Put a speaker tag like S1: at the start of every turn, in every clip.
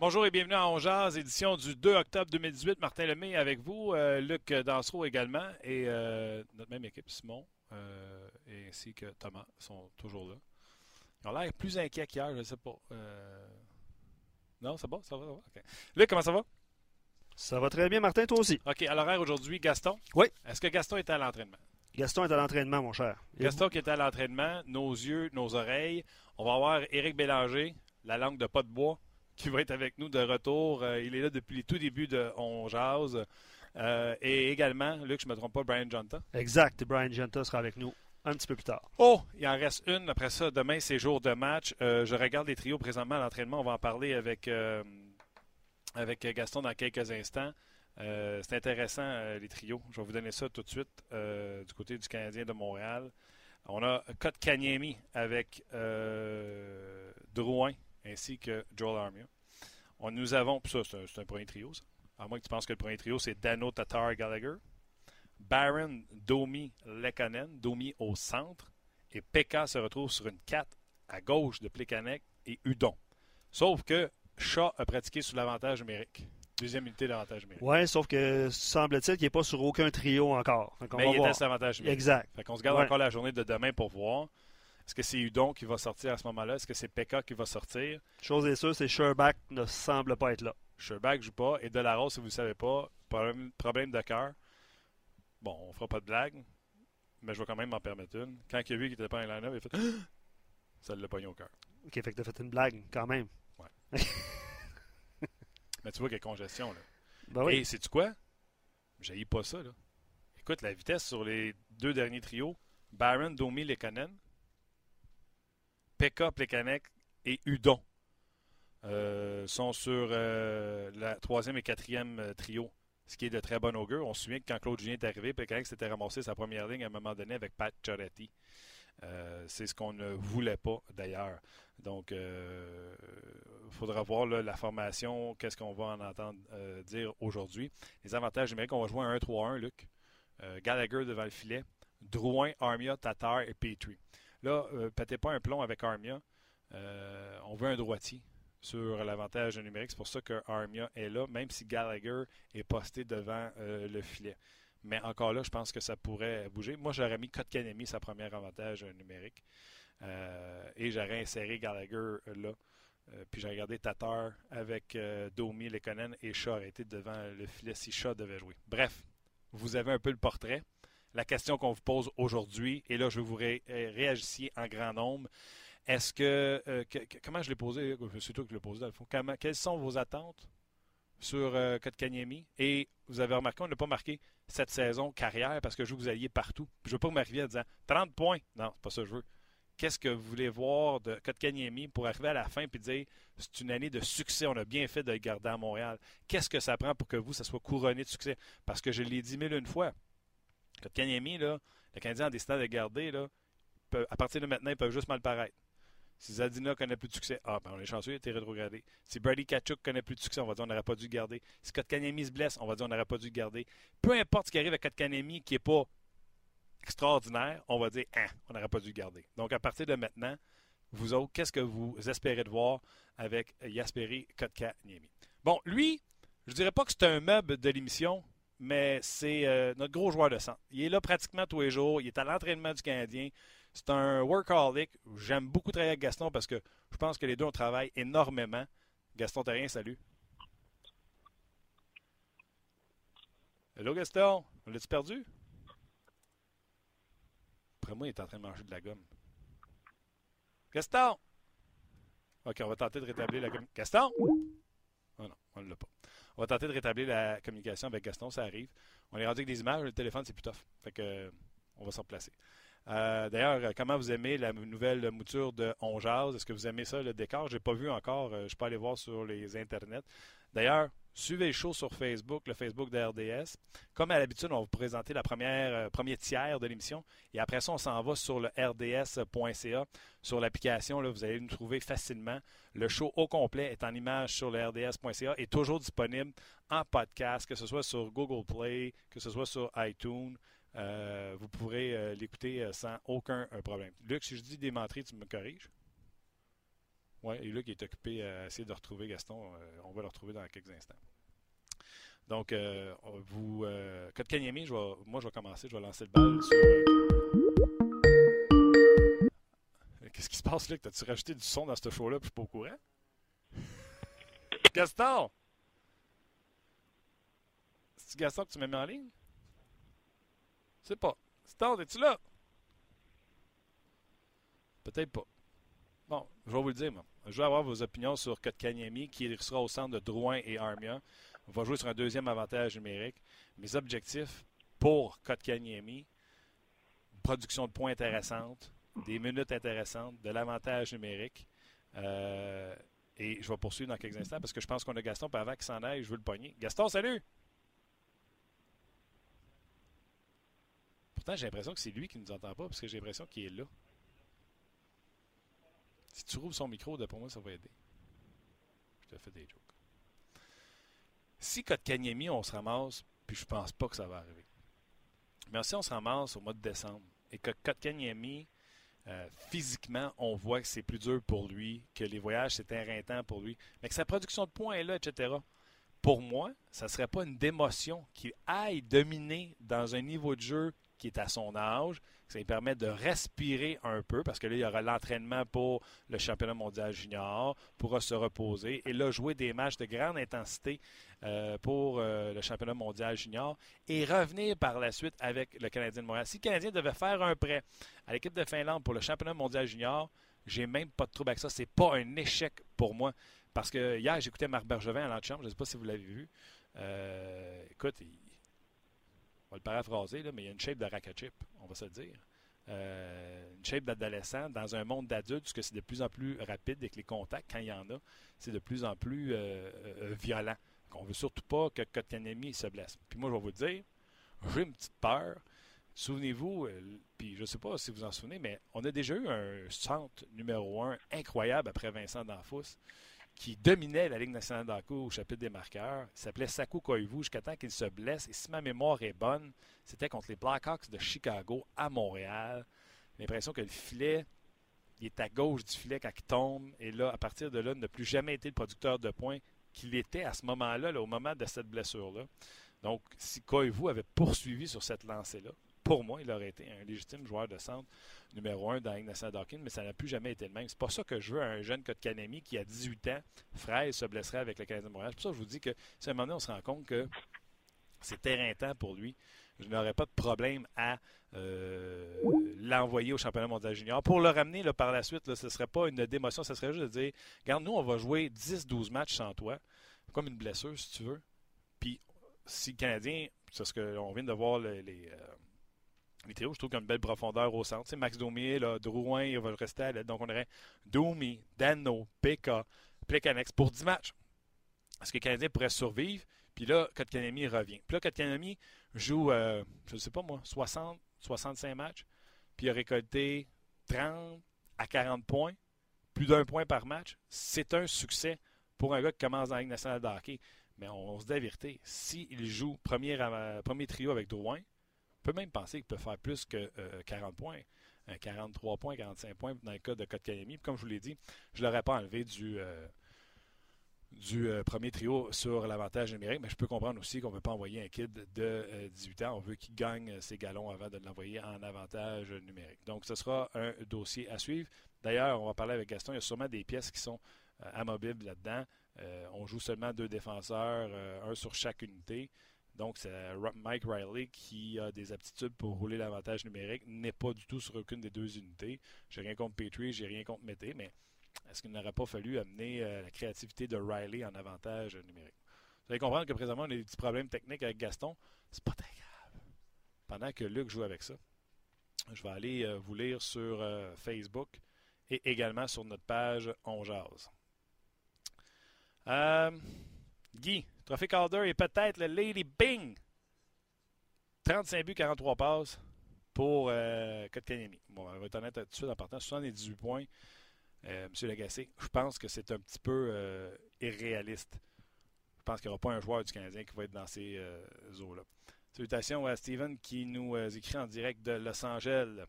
S1: Bonjour et bienvenue à On Jazz, édition du 2 octobre 2018. Martin Lemay avec vous, euh, Luc Dansereau également et euh, notre même équipe, Simon, euh, et ainsi que Thomas, sont toujours là. Ils ont l'air plus inquiets qu'hier, je ne sais pas. Non, ça va, ça va, ça va. Luc, comment ça va?
S2: Ça va très bien, Martin, toi aussi?
S1: OK, à l'horaire aujourd'hui, Gaston?
S2: Oui.
S1: Est-ce que Gaston était à l'entraînement?
S2: Gaston est à l'entraînement, mon cher.
S1: Gaston qui était à l'entraînement, nos yeux, nos oreilles. On va avoir Éric Bélanger, la langue de pas de bois, qui va être avec nous de retour. Euh, il est là depuis les tout débuts de On Jase. Euh, et également, Luc, je ne me trompe pas, Brian Jonta.
S2: Exact. Brian Genta sera avec nous un petit peu plus tard.
S1: Oh, il en reste une. Après ça, demain, c'est jour de match. Euh, je regarde les trios présentement à l'entraînement. On va en parler avec, euh, avec Gaston dans quelques instants. C'est intéressant, les trios. Je vais vous donner ça tout de suite du côté du Canadien de Montréal. On a Kotkaniemi avec euh, Drouin ainsi que Joel Armia. On, nous avons, ça, c'est un, premier trio, ça. À moins que tu penses que le premier trio, c'est Dano, Tatar, Gallagher. Baron, Domi, Lekanen, Domi au centre. Et Pekka se retrouve sur une 4 à gauche de Plekanec et Udon. Sauf que Shaw a pratiqué sous l'avantage numérique. Deuxième unité d'avantage numérique.
S2: Ouais, sauf que semble-t-il qu'il n'est pas sur aucun trio encore.
S1: Mais il
S2: voir.
S1: était sur l'avantage numérique.
S2: Exact.
S1: Fait qu'on se garde
S2: Ouais.
S1: encore la journée de demain pour voir. Est-ce que c'est Udon qui va sortir à ce moment-là? Est-ce que c'est Pekka qui va sortir?
S2: Chose est sûre, c'est Sherbach ne semble pas être là.
S1: Sherbach joue pas. Et Delarose, si vous ne savez pas, problème, problème de cœur. Bon, on fera pas de blague, mais je vais quand même m'en permettre une. Quand il a vu qu'il n'était pas en line-up, il a fait Ça l'a pogné au cœur.
S2: Ok, fait que t'as fait une blague quand même.
S1: Mais tu vois qu'il y a congestion. Là.
S2: Ben oui.
S1: Et sais-tu quoi? J'ai pas ça. Là. Écoute, la vitesse sur les deux derniers trios, Baron, Domi, Lekanen, Pekka, Plekanec et Udon euh, sont sur euh, la troisième et quatrième euh, trio, ce qui est de très bon augure. On se souvient que quand Claude Julien est arrivé, Plekanec s'était ramassé sa première ligne à un moment donné avec Pat Choretti. C'est ce qu'on ne voulait pas d'ailleurs. Donc, il faudra voir la formation, qu'est-ce qu'on va en entendre dire aujourd'hui. Les avantages numériques, on va jouer un 1-3-1, Luc. Gallagher devant le filet. Drouin, Armia, Tatar et Petrie. Là, euh, pas un plomb avec Armia. Euh, on veut un droitier sur l'avantage numérique. C'est pour ça que Armia est là, même si Gallagher est posté devant euh, le filet. Mais encore là, je pense que ça pourrait bouger. Moi, j'aurais mis Kotkanemi, sa première avantage numérique. Euh, et j'aurais inséré Gallagher là. Puis j'ai regardé Tatar avec Domi, Lekonen et Shaw été devant le filet si Shaw devait jouer. Bref, vous avez un peu le portrait. La question qu'on vous pose aujourd'hui, et là je veux vous euh, réagissiez en grand nombre. Est-ce que, euh, que- comment je l'ai posé? C'est toi qui l'as posé dans le fond. Quelles sont vos attentes sur euh, Kotkaniemi? Et vous avez remarqué, on n'a pas marqué cette saison carrière parce que je veux que vous alliez partout. Je veux pas m'arriviez en disant 30 points. Non, c'est pas ça que je veux qu'est-ce que vous voulez voir de Kotkaniemi pour arriver à la fin et dire c'est une année de succès, on a bien fait de le garder à Montréal. Qu'est-ce que ça prend pour que vous, ça soit couronné de succès? Parce que je l'ai dit mille une fois. Kotkaniemi, là, le Canadien a décidé de garder, là, peut- à partir de maintenant, ils peuvent juste mal paraître. Si Zadina connaît plus de succès, ah ben on est chanceux, il a rétrogradé. Si Brady Kachuk connaît plus de succès, on va dire on n'aurait pas dû le garder. Si Kotkaniemi se blesse, on va dire on n'aurait pas dû le garder. Peu importe ce qui arrive à Kotkaniemi qui n'est pas extraordinaire, on va dire hein, on n'aurait pas dû le garder. Donc à partir de maintenant, vous autres, qu'est-ce que vous espérez de voir avec Yasperi Kotkaniemi? Bon, lui, je dirais pas que c'est un meuble de l'émission, mais c'est euh, notre gros joueur de centre. Il est là pratiquement tous les jours, il est à l'entraînement du Canadien. C'est un workaholic. J'aime beaucoup travailler avec Gaston parce que je pense que les deux, on travaille énormément. Gaston Terrien, salut. Hello Gaston, on l'a-tu perdu? Après moi, il est en train de manger de la gomme. Gaston! OK, on va tenter de rétablir la communication. Gaston? Oh non, on ne l'a pas. On va tenter de rétablir la communication avec Gaston, ça arrive. On est rendu avec des images, le téléphone, c'est plus tough. Fait que, on va s'en placer. Euh, D'ailleurs, euh, comment vous aimez la nouvelle mouture de On? Est-ce que vous aimez ça, le décor? Je n'ai pas vu encore. euh, je peux aller voir sur les internets. D'ailleurs, suivez le show sur Facebook, le Facebook de RDS. Comme à l'habitude, on va vous présenter la première euh, premier tiers de l'émission. Et après ça, on s'en va sur le rds.ca. Sur l'application, vous allez nous trouver facilement. Le show au complet est en image sur le rds.ca et toujours disponible en podcast, que ce soit sur Google Play, que ce soit sur iTunes. Euh, vous pourrez euh, l'écouter sans aucun problème. Luc, si je dis des menteries, tu me corriges? Oui, et Luc est occupé à essayer de retrouver Gaston. on va le retrouver dans quelques instants. Donc, vous. Code Kanyemi, moi, je vais commencer. Je vais lancer le bal sur. Qu'est-ce qui se passe, Luc? T'as-tu rajouté du son dans ce show-là je suis pas au courant? Gaston! C'est Gaston que tu m'as mis en ligne? Je sais pas. Gaston, es-tu là? Peut-être pas. Bon, je vais vous le dire, moi. Je vais avoir vos opinions sur Kotkaniemi, qui sera au centre de Drouin et Armia. On va jouer sur un deuxième avantage numérique. Mes objectifs pour Kotkaniemi, production de points intéressante, des minutes intéressantes, de l'avantage numérique. Euh, et je vais poursuivre dans quelques instants parce que je pense qu'on a Gaston, puis avant qu'il s'en aille, je veux le pogner. Gaston, salut! Pourtant, j'ai l'impression que c'est lui qui ne nous entend pas parce que j'ai l'impression qu'il est là. Si tu rouvres son micro, pour moi, ça va aider. Je te fais des jokes. Si Kotkaniemi, on se ramasse, puis je pense pas que ça va arriver. Mais si on se ramasse au mois de décembre et que Kotkaniemi euh, physiquement, on voit que c'est plus dur pour lui, que les voyages, c'est éreintant pour lui, mais que sa production de points est là, etc. Pour moi, ça ne serait pas une démotion qu'il aille dominer dans un niveau de jeu qui est à son âge. Ça lui permet de respirer un peu parce que là, il y aura l'entraînement pour le championnat mondial junior, pourra se reposer et là, jouer des matchs de grande intensité euh, pour euh, le championnat mondial junior et revenir par la suite avec le Canadien de Montréal. Si le Canadien devait faire un prêt à l'équipe de Finlande pour le championnat mondial junior, j'ai même pas de trouble avec ça. C'est pas un échec pour moi. Parce que hier, j'écoutais Marc Bergevin à l'antichambre, je ne sais pas si vous l'avez vu. Euh, écoute, on va le paraphraser, mais il y a une shape de racket on va se dire. une shape d'adolescent dans un monde d'adultes, parce que c'est de plus en plus rapide avec les contacts, quand il y en a, c'est de plus en plus violent. On ne veut surtout pas que Kotkaniemi se blesse. Puis moi, je vais vous dire, j'ai une petite peur. Souvenez-vous, euh, puis je ne sais pas si vous en souvenez, mais on a déjà eu un centre numéro un incroyable après Vincent Danfous qui dominait la Ligue nationale d'Aku au chapitre des marqueurs. Il s'appelait Saku Koivu jusqu'à temps qu'il se blesse. Et si ma mémoire est bonne, c'était contre les Blackhawks de Chicago à Montréal. L'impression que le filet, il est à gauche du filet quand il tombe. Et là, à partir de là, il n'a plus jamais été le producteur de points qu'il était à ce moment-là, au moment de cette blessure-là. Donc, si Koivu avait poursuivi sur cette lancée-là, pour moi, il aurait été un légitime joueur de centre numéro un dans Ignacio Dawkins, mais ça n'a plus jamais été le même. C'est pas ça que je veux un jeune Kanemi qui, a 18 ans, fraise, se blesserait avec le Canadien de Montréal. C'est pour ça que je vous dis que, si à un moment donné, on se rend compte que c'est éreintant pour lui, je n'aurais pas de problème à euh, l'envoyer au championnat mondial junior. Pour le ramener par la suite, ce ne serait pas une démotion, ce serait juste de dire Regarde, nous, on va jouer 10-12 matchs sans toi, comme une blessure, si tu veux. Puis, si le Canadien, c'est ce qu'on vient de voir les, les, euh, je trouve qu'il y a une belle profondeur au centre. Max Domier, Drouin, il va rester à l'aide. Donc, on aurait Domi, Dano, PK, Plekanex pour 10 matchs. Est-ce que le Canadien pourrait survivre? Puis là, Kotkanemi revient. Puis là, Kotkanemi joue, euh, je ne sais pas moi, 60, 65 matchs, puis il a récolté 30 à 40 points, plus d'un point par match. C'est un succès pour un gars qui commence dans la Ligue nationale de. Mais on, se dit la s'il joue premier, premier trio avec Drouin, peut même penser qu'il peut faire plus que 40 euh, points. 43 points, 45 points dans le cas de Kotkaniemi. Comme je vous l'ai dit, je ne l'aurais pas enlevé du, euh, euh, premier trio sur l'avantage numérique, mais je peux comprendre aussi qu'on ne veut pas envoyer un kid de 18 euh, ans. On veut qu'il gagne ses galons avant de l'envoyer en avantage numérique. Donc, ce sera un dossier à suivre. D'ailleurs, on va parler avec Gaston. Il y a sûrement des pièces qui sont euh, amovibles là-dedans. on joue seulement deux défenseurs, un sur chaque unité. Donc, c'est Mike Riley qui a des aptitudes pour rouler l'avantage numérique, n'est pas du tout sur aucune des deux unités. J'ai rien contre Petrie, j'ai rien contre Mété, mais est-ce qu'il n'aurait pas fallu amener euh, la créativité de Riley en avantage numérique? Vous allez comprendre que présentement, on a des petits problèmes techniques avec Gaston. C'est pas très grave. Pendant que Luc joue avec ça, je vais aller euh, vous lire sur euh, Facebook et également sur notre page On Jazz. Guy, Trophée Calder et peut-être le Lady Bing. 35 buts, 43 passes pour euh, Bon, on va être honnête tout de suite en partant. 78 points. Euh, Monsieur Lagacé, je pense que c'est un petit peu euh, irréaliste. Je pense qu'il n'y aura pas un joueur du Canadien qui va être dans ces euh, eaux-là. Salutations à Steven qui nous écrit en direct de Los Angeles.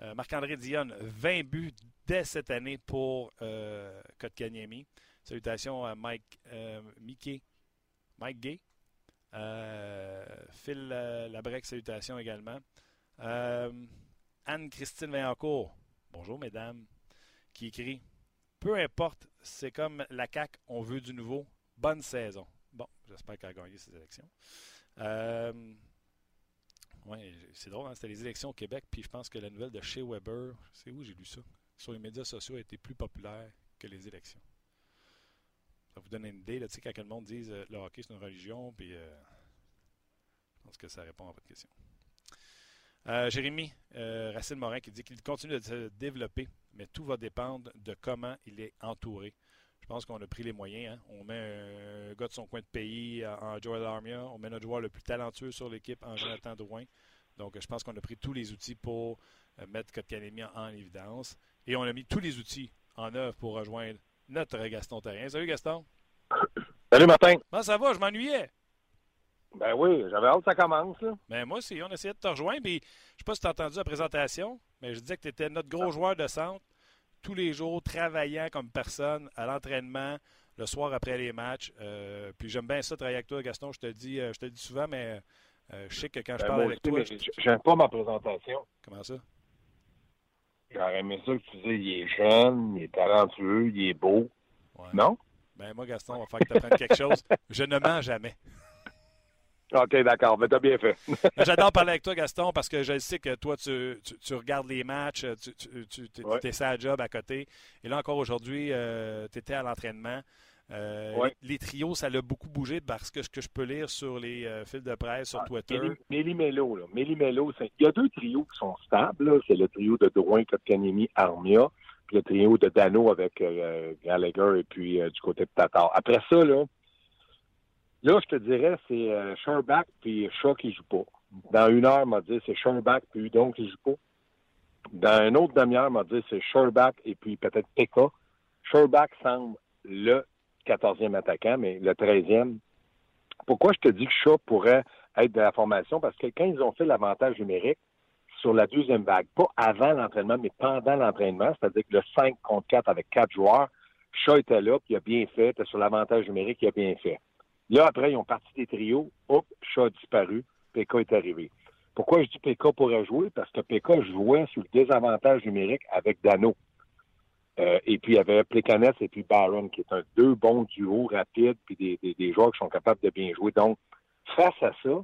S1: Euh, Marc-André Dionne, 20 buts dès cette année pour euh, Kotkaniemi. Salutations à Mike euh, Mickey, Mike Gay. Euh, Phil Labrec, salutations également. Anne-Christine Vaillancourt, bonjour mesdames, qui écrit Peu importe, c'est comme la CAQ, on veut du nouveau. Bonne saison. Bon, j'espère qu'elle a gagné ces élections. Oui, c'est drôle, hein, c'était les élections au Québec, puis je pense que la nouvelle de chez Weber, c'est où j'ai lu ça, sur les médias sociaux a été plus populaire que les élections. Ça vous donne une idée, là, tu sais, quand le monde dit euh, le hockey c'est une religion, puis euh, je pense que ça répond à votre question. Euh, Jérémy Racine Morin qui dit qu'il continue de se développer, mais tout va dépendre de comment il est entouré. Je pense qu'on a pris les moyens. Hein. On met un, gars de son coin de pays en Joel Armia. On met notre joueur le plus talentueux sur l'équipe en Jonathan Drouin. Donc, je pense qu'on a pris tous les outils pour mettre Kotkanemi en évidence. Et on a mis tous les outils en œuvre pour rejoindre notre Gaston Terrien. Salut Gaston.
S3: Salut Martin.
S1: Comment ça va? Je m'ennuyais.
S3: Ben oui, j'avais hâte que ça commence. Là.
S1: Ben moi aussi, on essayait de te rejoindre. Puis, je sais pas si tu as entendu la présentation, mais je disais que tu étais notre gros joueur de centre tous les jours, travaillant comme personne à l'entraînement, le soir après les matchs. Euh, puis j'aime bien ça, travailler avec toi, Gaston. Je te dis, euh, je te dis souvent, mais euh, je sais que quand je ben, parle avec toi.
S3: J'aime pas ma présentation.
S1: Comment ça?
S3: J'aurais aimé ça que tu disais, il est jeune, il est talentueux, il est beau. Non?
S1: Ben moi, Gaston, on va faire que tu apprennes quelque chose. Je ne mens jamais.
S3: OK, d'accord, mais t'as bien fait.
S1: J'adore parler avec toi, Gaston, parce que je sais que toi, tu, tu, regardes les matchs, tu, tu, es, ça job à côté. Et là, encore aujourd'hui, euh, tu étais à l'entraînement. Euh, les, trios, ça l'a beaucoup bougé parce que ce que je peux lire sur les euh, fils de presse, sur ah, Twitter.
S3: Méli-Mélo, là. Méli-Mélo, il y a deux trios qui sont stables. C'est le trio de Drouin, Kotkanemi, Armia, puis le trio de Dano avec euh, Gallagher et puis du côté de Tatar. Après ça, là, là je te dirais, c'est Sherbach puis Shaw qui joue pas. Dans une heure, m'a dit c'est Sherbach puis Udon qui joue pas. Dans une autre demi-heure, m'a dit c'est Sherbach et puis peut-être Pekka. Sherbach semble le 14e attaquant, mais le 13e. Pourquoi je te dis que Shaw pourrait être de la formation? Parce que quand ils ont fait l'avantage numérique sur la deuxième vague, pas avant l'entraînement, mais pendant l'entraînement, c'est-à-dire que le 5 contre 4 avec 4 joueurs, Shaw était là, puis il a bien fait, sur l'avantage numérique, il a bien fait. Là, après, ils ont parti des trios, hop, Shaw a disparu, PK est arrivé. Pourquoi je dis PK pourrait jouer? Parce que PK jouait sur le désavantage numérique avec Dano. Euh, et puis, il y avait Plekanec et puis Barron, qui est un deux bons duos rapides, puis des, des, joueurs qui sont capables de bien jouer. Donc, face à ça,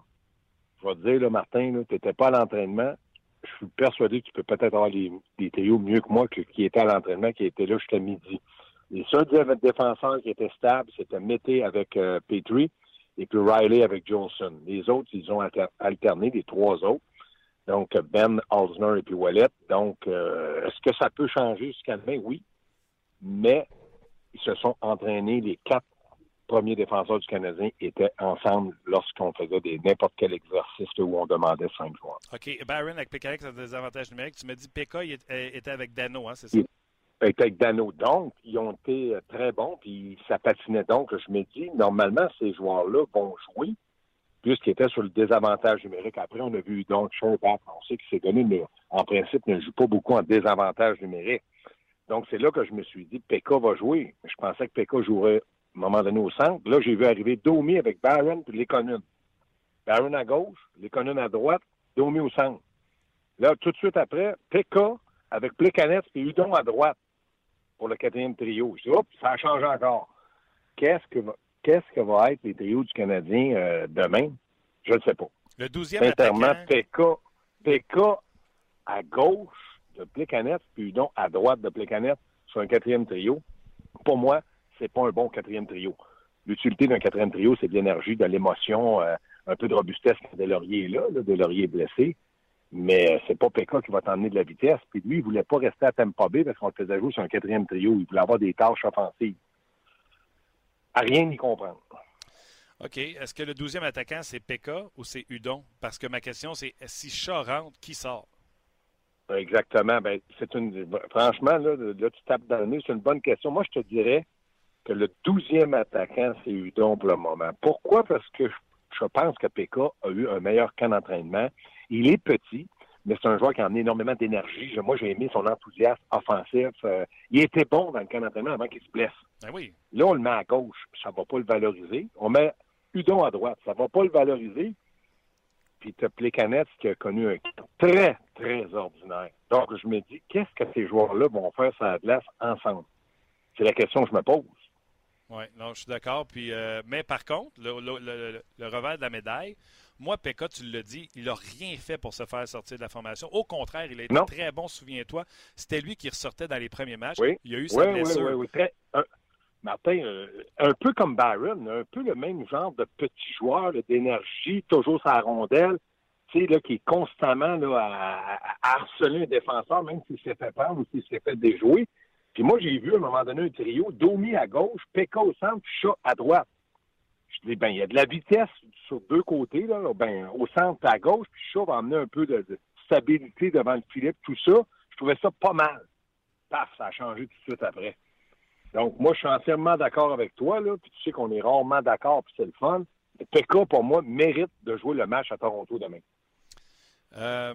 S3: je vais te dire, là, Martin, tu n'étais pas à l'entraînement. Je suis persuadé que tu peux peut-être avoir des trios mieux que moi qui étaient à l'entraînement, qui étaient là jusqu'à midi. Les seuls défenseurs qui étaient stables, c'était Mété avec euh, Petrie et puis Riley avec Johnson. Les autres, ils ont alterné, les trois autres. Donc, Ben, Alsner et puis Wallet. Donc, euh, est-ce que ça peut changer jusqu'à demain? Oui. Mais ils se sont entraînés, les quatre premiers défenseurs du Canadien étaient ensemble lorsqu'on faisait des n'importe quel exercice où on demandait cinq joueurs.
S1: OK. Barron avec PK, ça a des avantages numériques. Tu m'as dit PK il était avec Dano, hein, c'est ça?
S3: Il était avec Dano. Donc, ils ont été très bons, puis ça patinait. Donc, je me dis, normalement, ces joueurs-là vont jouer puisqu'il était sur le désavantage numérique. Après, on a vu donc Sherbach. On sait qu'il s'est donné, mais en principe, ne joue pas beaucoup en désavantage numérique. Donc, c'est là que je me suis dit, Pekka va jouer. Je pensais que Pekka jouerait à un moment donné au centre. Là, j'ai vu arriver Domi avec Barron et Lekonen. Barron à gauche, Lekonen à droite, Domi au centre. Là, tout de suite après, Pekka avec Plekanec et Udon à droite pour le quatrième trio. Je dis, oups, ça a changé encore. Qu'est-ce que qu'est-ce que va être les trios du Canadien euh, demain? Je ne sais pas.
S1: Le douzième attaquant...
S3: PK, à gauche de Plekanec, puis Udon à droite de Plekanec sur un quatrième trio. Pour moi, c'est pas un bon quatrième trio. L'utilité d'un quatrième trio, c'est de l'énergie, de l'émotion, euh, un peu de robustesse quand Delaurier est là, là Delaurier est blessé. Mais euh, c'est pas Pekka qui va t'emmener de la vitesse. Puis lui, il voulait pas rester à Tampa Bay parce qu'on le faisait jouer sur un quatrième trio. Il voulait avoir des tâches offensives à rien y comprendre.
S1: OK. Est-ce que le douzième attaquant, c'est Pekka ou c'est Udon? Parce que ma question, c'est si Chat rentre, qui sort?
S3: Exactement. Ben, c'est une. Franchement, là, tu tapes dans le nez, c'est une bonne question. Moi, je te dirais que le douzième attaquant, c'est Udon pour le moment. Pourquoi? Parce que je pense que Pekka a eu un meilleur camp d'entraînement. Il est petit, mais c'est un joueur qui a amené énormément d'énergie. Moi, j'ai aimé son enthousiasme offensif. Euh, il était bon dans le camp d'entraînement avant qu'il se blesse.
S1: Ben oui.
S3: Là, on le met à gauche, ça ne va pas le valoriser. On met Udon à droite, ça ne va pas le valoriser. Puis tu as qui a connu un très, très ordinaire. Donc, je me dis, qu'est-ce que ces joueurs-là vont faire sur la glace ensemble? C'est la question que je me pose.
S1: Oui, non, je suis d'accord. Puis, euh, mais par contre, le, le, le, revers de la médaille, moi, Pekka, tu l'as dit, il n'a rien fait pour se faire sortir de la formation. Au contraire, il a été très bon, souviens-toi. C'était lui qui ressortait dans les premiers matchs.
S3: Oui.
S1: Il a eu sa
S3: oui,
S1: blessure.
S3: Oui, oui, oui. un, Martin, euh, un peu comme Byron, un peu le même genre de petit joueur d'énergie, toujours sa rondelle, tu sais, là, qui est constamment là, à, harceler un défenseur, même s'il s'est fait prendre ou s'il s'est fait déjouer. Puis moi, j'ai vu à un moment donné un trio, Domi à gauche, Pekka au centre, Chat à droite. Je dis, ben, il y a de la vitesse sur deux côtés, là, ben, au centre à gauche, puis Chat va amener un peu de, stabilité devant le Philippe, tout ça. Je trouvais ça pas mal. Paf, ça a changé tout de suite après. Donc, moi, je suis entièrement d'accord avec toi, là, puis tu sais qu'on est rarement d'accord, puis c'est le fun. Pekka, pour moi, mérite de jouer le match à Toronto demain.
S1: Euh,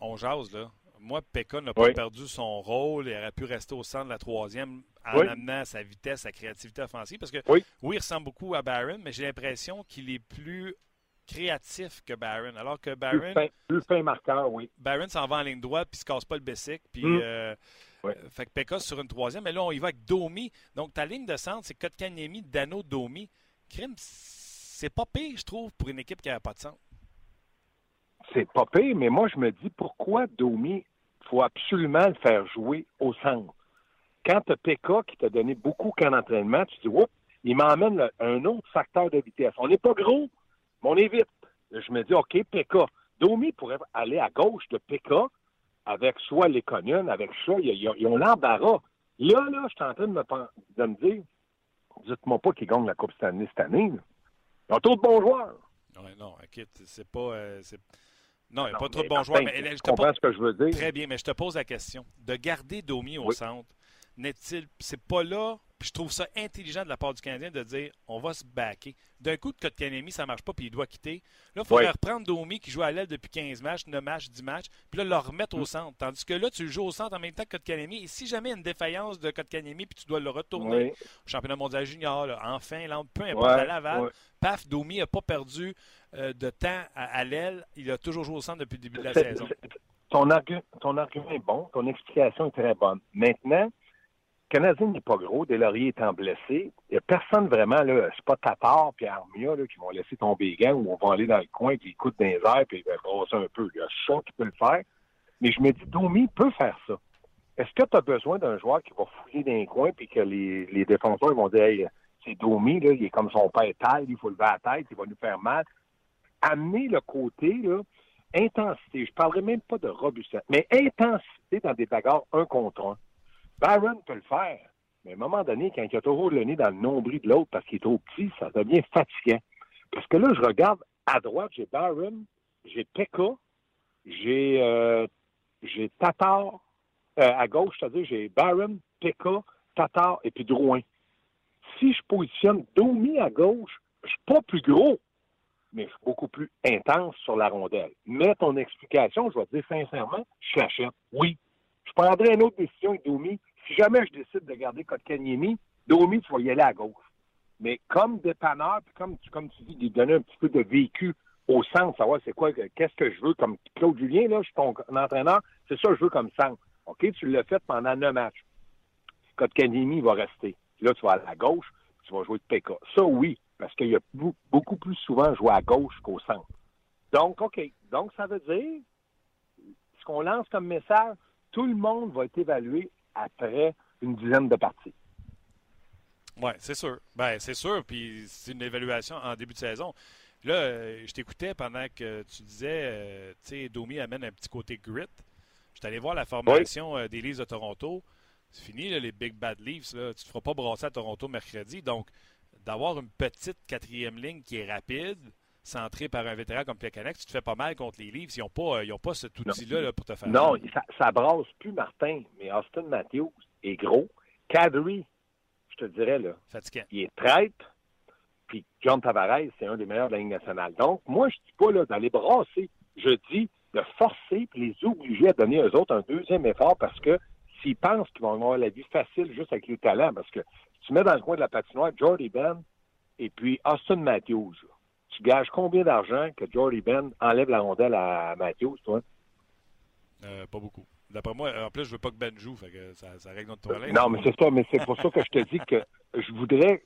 S1: on jase, là. Moi, Pekka n'a pas perdu son rôle. Il aurait pu rester au centre de la troisième en amenant sa vitesse, sa créativité offensive. Parce que, oui, il ressemble beaucoup à Barron, mais j'ai l'impression qu'il est plus créatif que Barron. Alors que Barron.
S3: Plus fin, marqueur, oui.
S1: Barron s'en va en ligne droite puis se casse pas le bessic. Puis. Mm. Euh, fait que Pekka sur une troisième, mais là, on y va avec Domi. Donc, ta ligne de centre, c'est Kotkaniemi, Dano, Domi. Crime, c'est pas pire, je trouve, pour une équipe qui n'a pas de centre
S3: c'est pas pire, mais moi, je me dis pourquoi Domi, faut absolument le faire jouer au centre? Quand tu as PK qui t'a donné beaucoup qu'en entraînement, tu dis, oups, il m'emmène un autre facteur de vitesse. On n'est pas gros, mais on est vite. Je me dis, OK, PK. Domi pourrait aller à gauche de PK avec soit les Conyons, avec ça, ils, ont l'embarras. Là, là, je suis en train de me, de me dire, dites-moi pas qu'ils gagnent la Coupe Stanley cette année. Ils ont trop de bons joueurs.
S1: Non, non, écoute, c'est pas. Euh, non, il n'y a pas trop de bons joueurs.
S3: Mais, je comprends ce que je veux dire.
S1: Très bien, mais je te pose la question. De garder Domi au centre, n'est-il. C'est pas là. Puis je trouve ça intelligent de la part du Canadien de dire on va se backer. D'un coup, de Kotkanemi, ça marche pas, puis il doit quitter. Là, il faudrait reprendre Domi qui joue à l'aile depuis 15 matchs, 9 matchs, 10 matchs, puis là, le remettre au mm. centre. Tandis que là, tu le joues au centre en même temps que Kotkanemi. Et si jamais il y a une défaillance de Kotkanemi, puis tu dois le retourner au championnat mondial junior, en Finlande, peu importe, à Laval, paf, Domi n'a pas perdu de temps à, l'aile. Il a toujours joué au centre depuis le début de la saison.
S3: Ton, ton argument est bon, ton explication est très bonne. Maintenant, le Canadien n'est pas gros, Delaurier étant blessé. Il n'y a personne vraiment, là, c'est pas Tatar et Armia là, qui vont laisser tomber les gants ou on va aller dans le coin qui écoute dans les airs puis il va brosser un peu. Il y a ça qui peut le faire. Mais je me dis, Domi peut faire ça. Est-ce que tu as besoin d'un joueur qui va fouiller dans les coins puis que les, les défenseurs vont dire hey, c'est Domi, là, il est comme son père taille, il faut lever la tête, il va nous faire mal. Amener le côté, là, intensité, je ne parlerai même pas de robustesse, mais intensité dans des bagarres un contre un. Byron peut le faire, mais à un moment donné, quand il a toujours le nez dans le nombril de l'autre parce qu'il est trop petit, ça devient fatigant. Parce que là, je regarde à droite, j'ai Byron, j'ai Pekka, j'ai euh, j'ai Tatar, euh, à gauche, c'est-à-dire j'ai Byron, Pekka, Tatar et puis Drouin. Si je positionne Domi à gauche, je suis pas plus gros, mais beaucoup plus intense sur la rondelle. Mais ton explication, je vais te dire sincèrement, je achète. Oui, je prendrais une autre décision avec Domi. Si jamais je décide de garder Kotkaniemi, Domi, tu vas y aller à gauche. Mais comme dépanneur, puis comme tu, comme tu dis, lui donner un petit peu de vécu au centre, savoir c'est quoi, qu'est-ce que je veux comme Claude Julien, là, je suis ton entraîneur, c'est ça que je veux comme centre. OK, tu l'as fait pendant neuf matchs. Kotkaniemi va rester. Là, tu vas aller à gauche, tu vas jouer de PK. Ça, oui, parce qu'il y a beaucoup plus souvent joué à gauche qu'au centre. Donc, OK. Donc, ça veut dire, ce qu'on lance comme message, tout le monde va être évalué après une dizaine de parties.
S1: Oui, c'est sûr. Ben, c'est sûr. Puis c'est une évaluation en début de saison. Là, euh, je t'écoutais pendant que tu disais, euh, tu sais, Domi amène un petit côté grit. Je suis allé voir la formation euh, des Leafs de Toronto. C'est fini, les Big Bad Leafs. Là. Tu ne te feras pas brasser à Toronto mercredi. Donc, d'avoir une petite quatrième ligne qui est rapide, centré par un vétéran comme Plekanec, tu te fais pas mal contre les livres. Ils n'ont pas, ils ont pas cet outil-là pour te faire
S3: Non, ça, ça, brasse plus Martin, mais Austin Matthews est gros. Kadri, je te dirais, là, il est traître. Puis John Tavares, c'est un des meilleurs de la Ligue nationale. Donc, moi, je dis pas là d'aller brasser. Je dis de forcer et les obliger à donner aux autres un deuxième effort parce que s'ils pensent qu'ils vont avoir la vie facile juste avec le talent, parce que si tu mets dans le coin de la patinoire Jordy Ben et puis Austin Matthews, tu gages combien d'argent que Jordy Ben enlève la rondelle à Matthews, toi?
S1: Euh, pas beaucoup. D'après moi, en plus, je veux pas que Ben joue, fait que ça, ça règle notre problème.
S3: Non, mais c'est ça, mais c'est pour ça que je te dis que je voudrais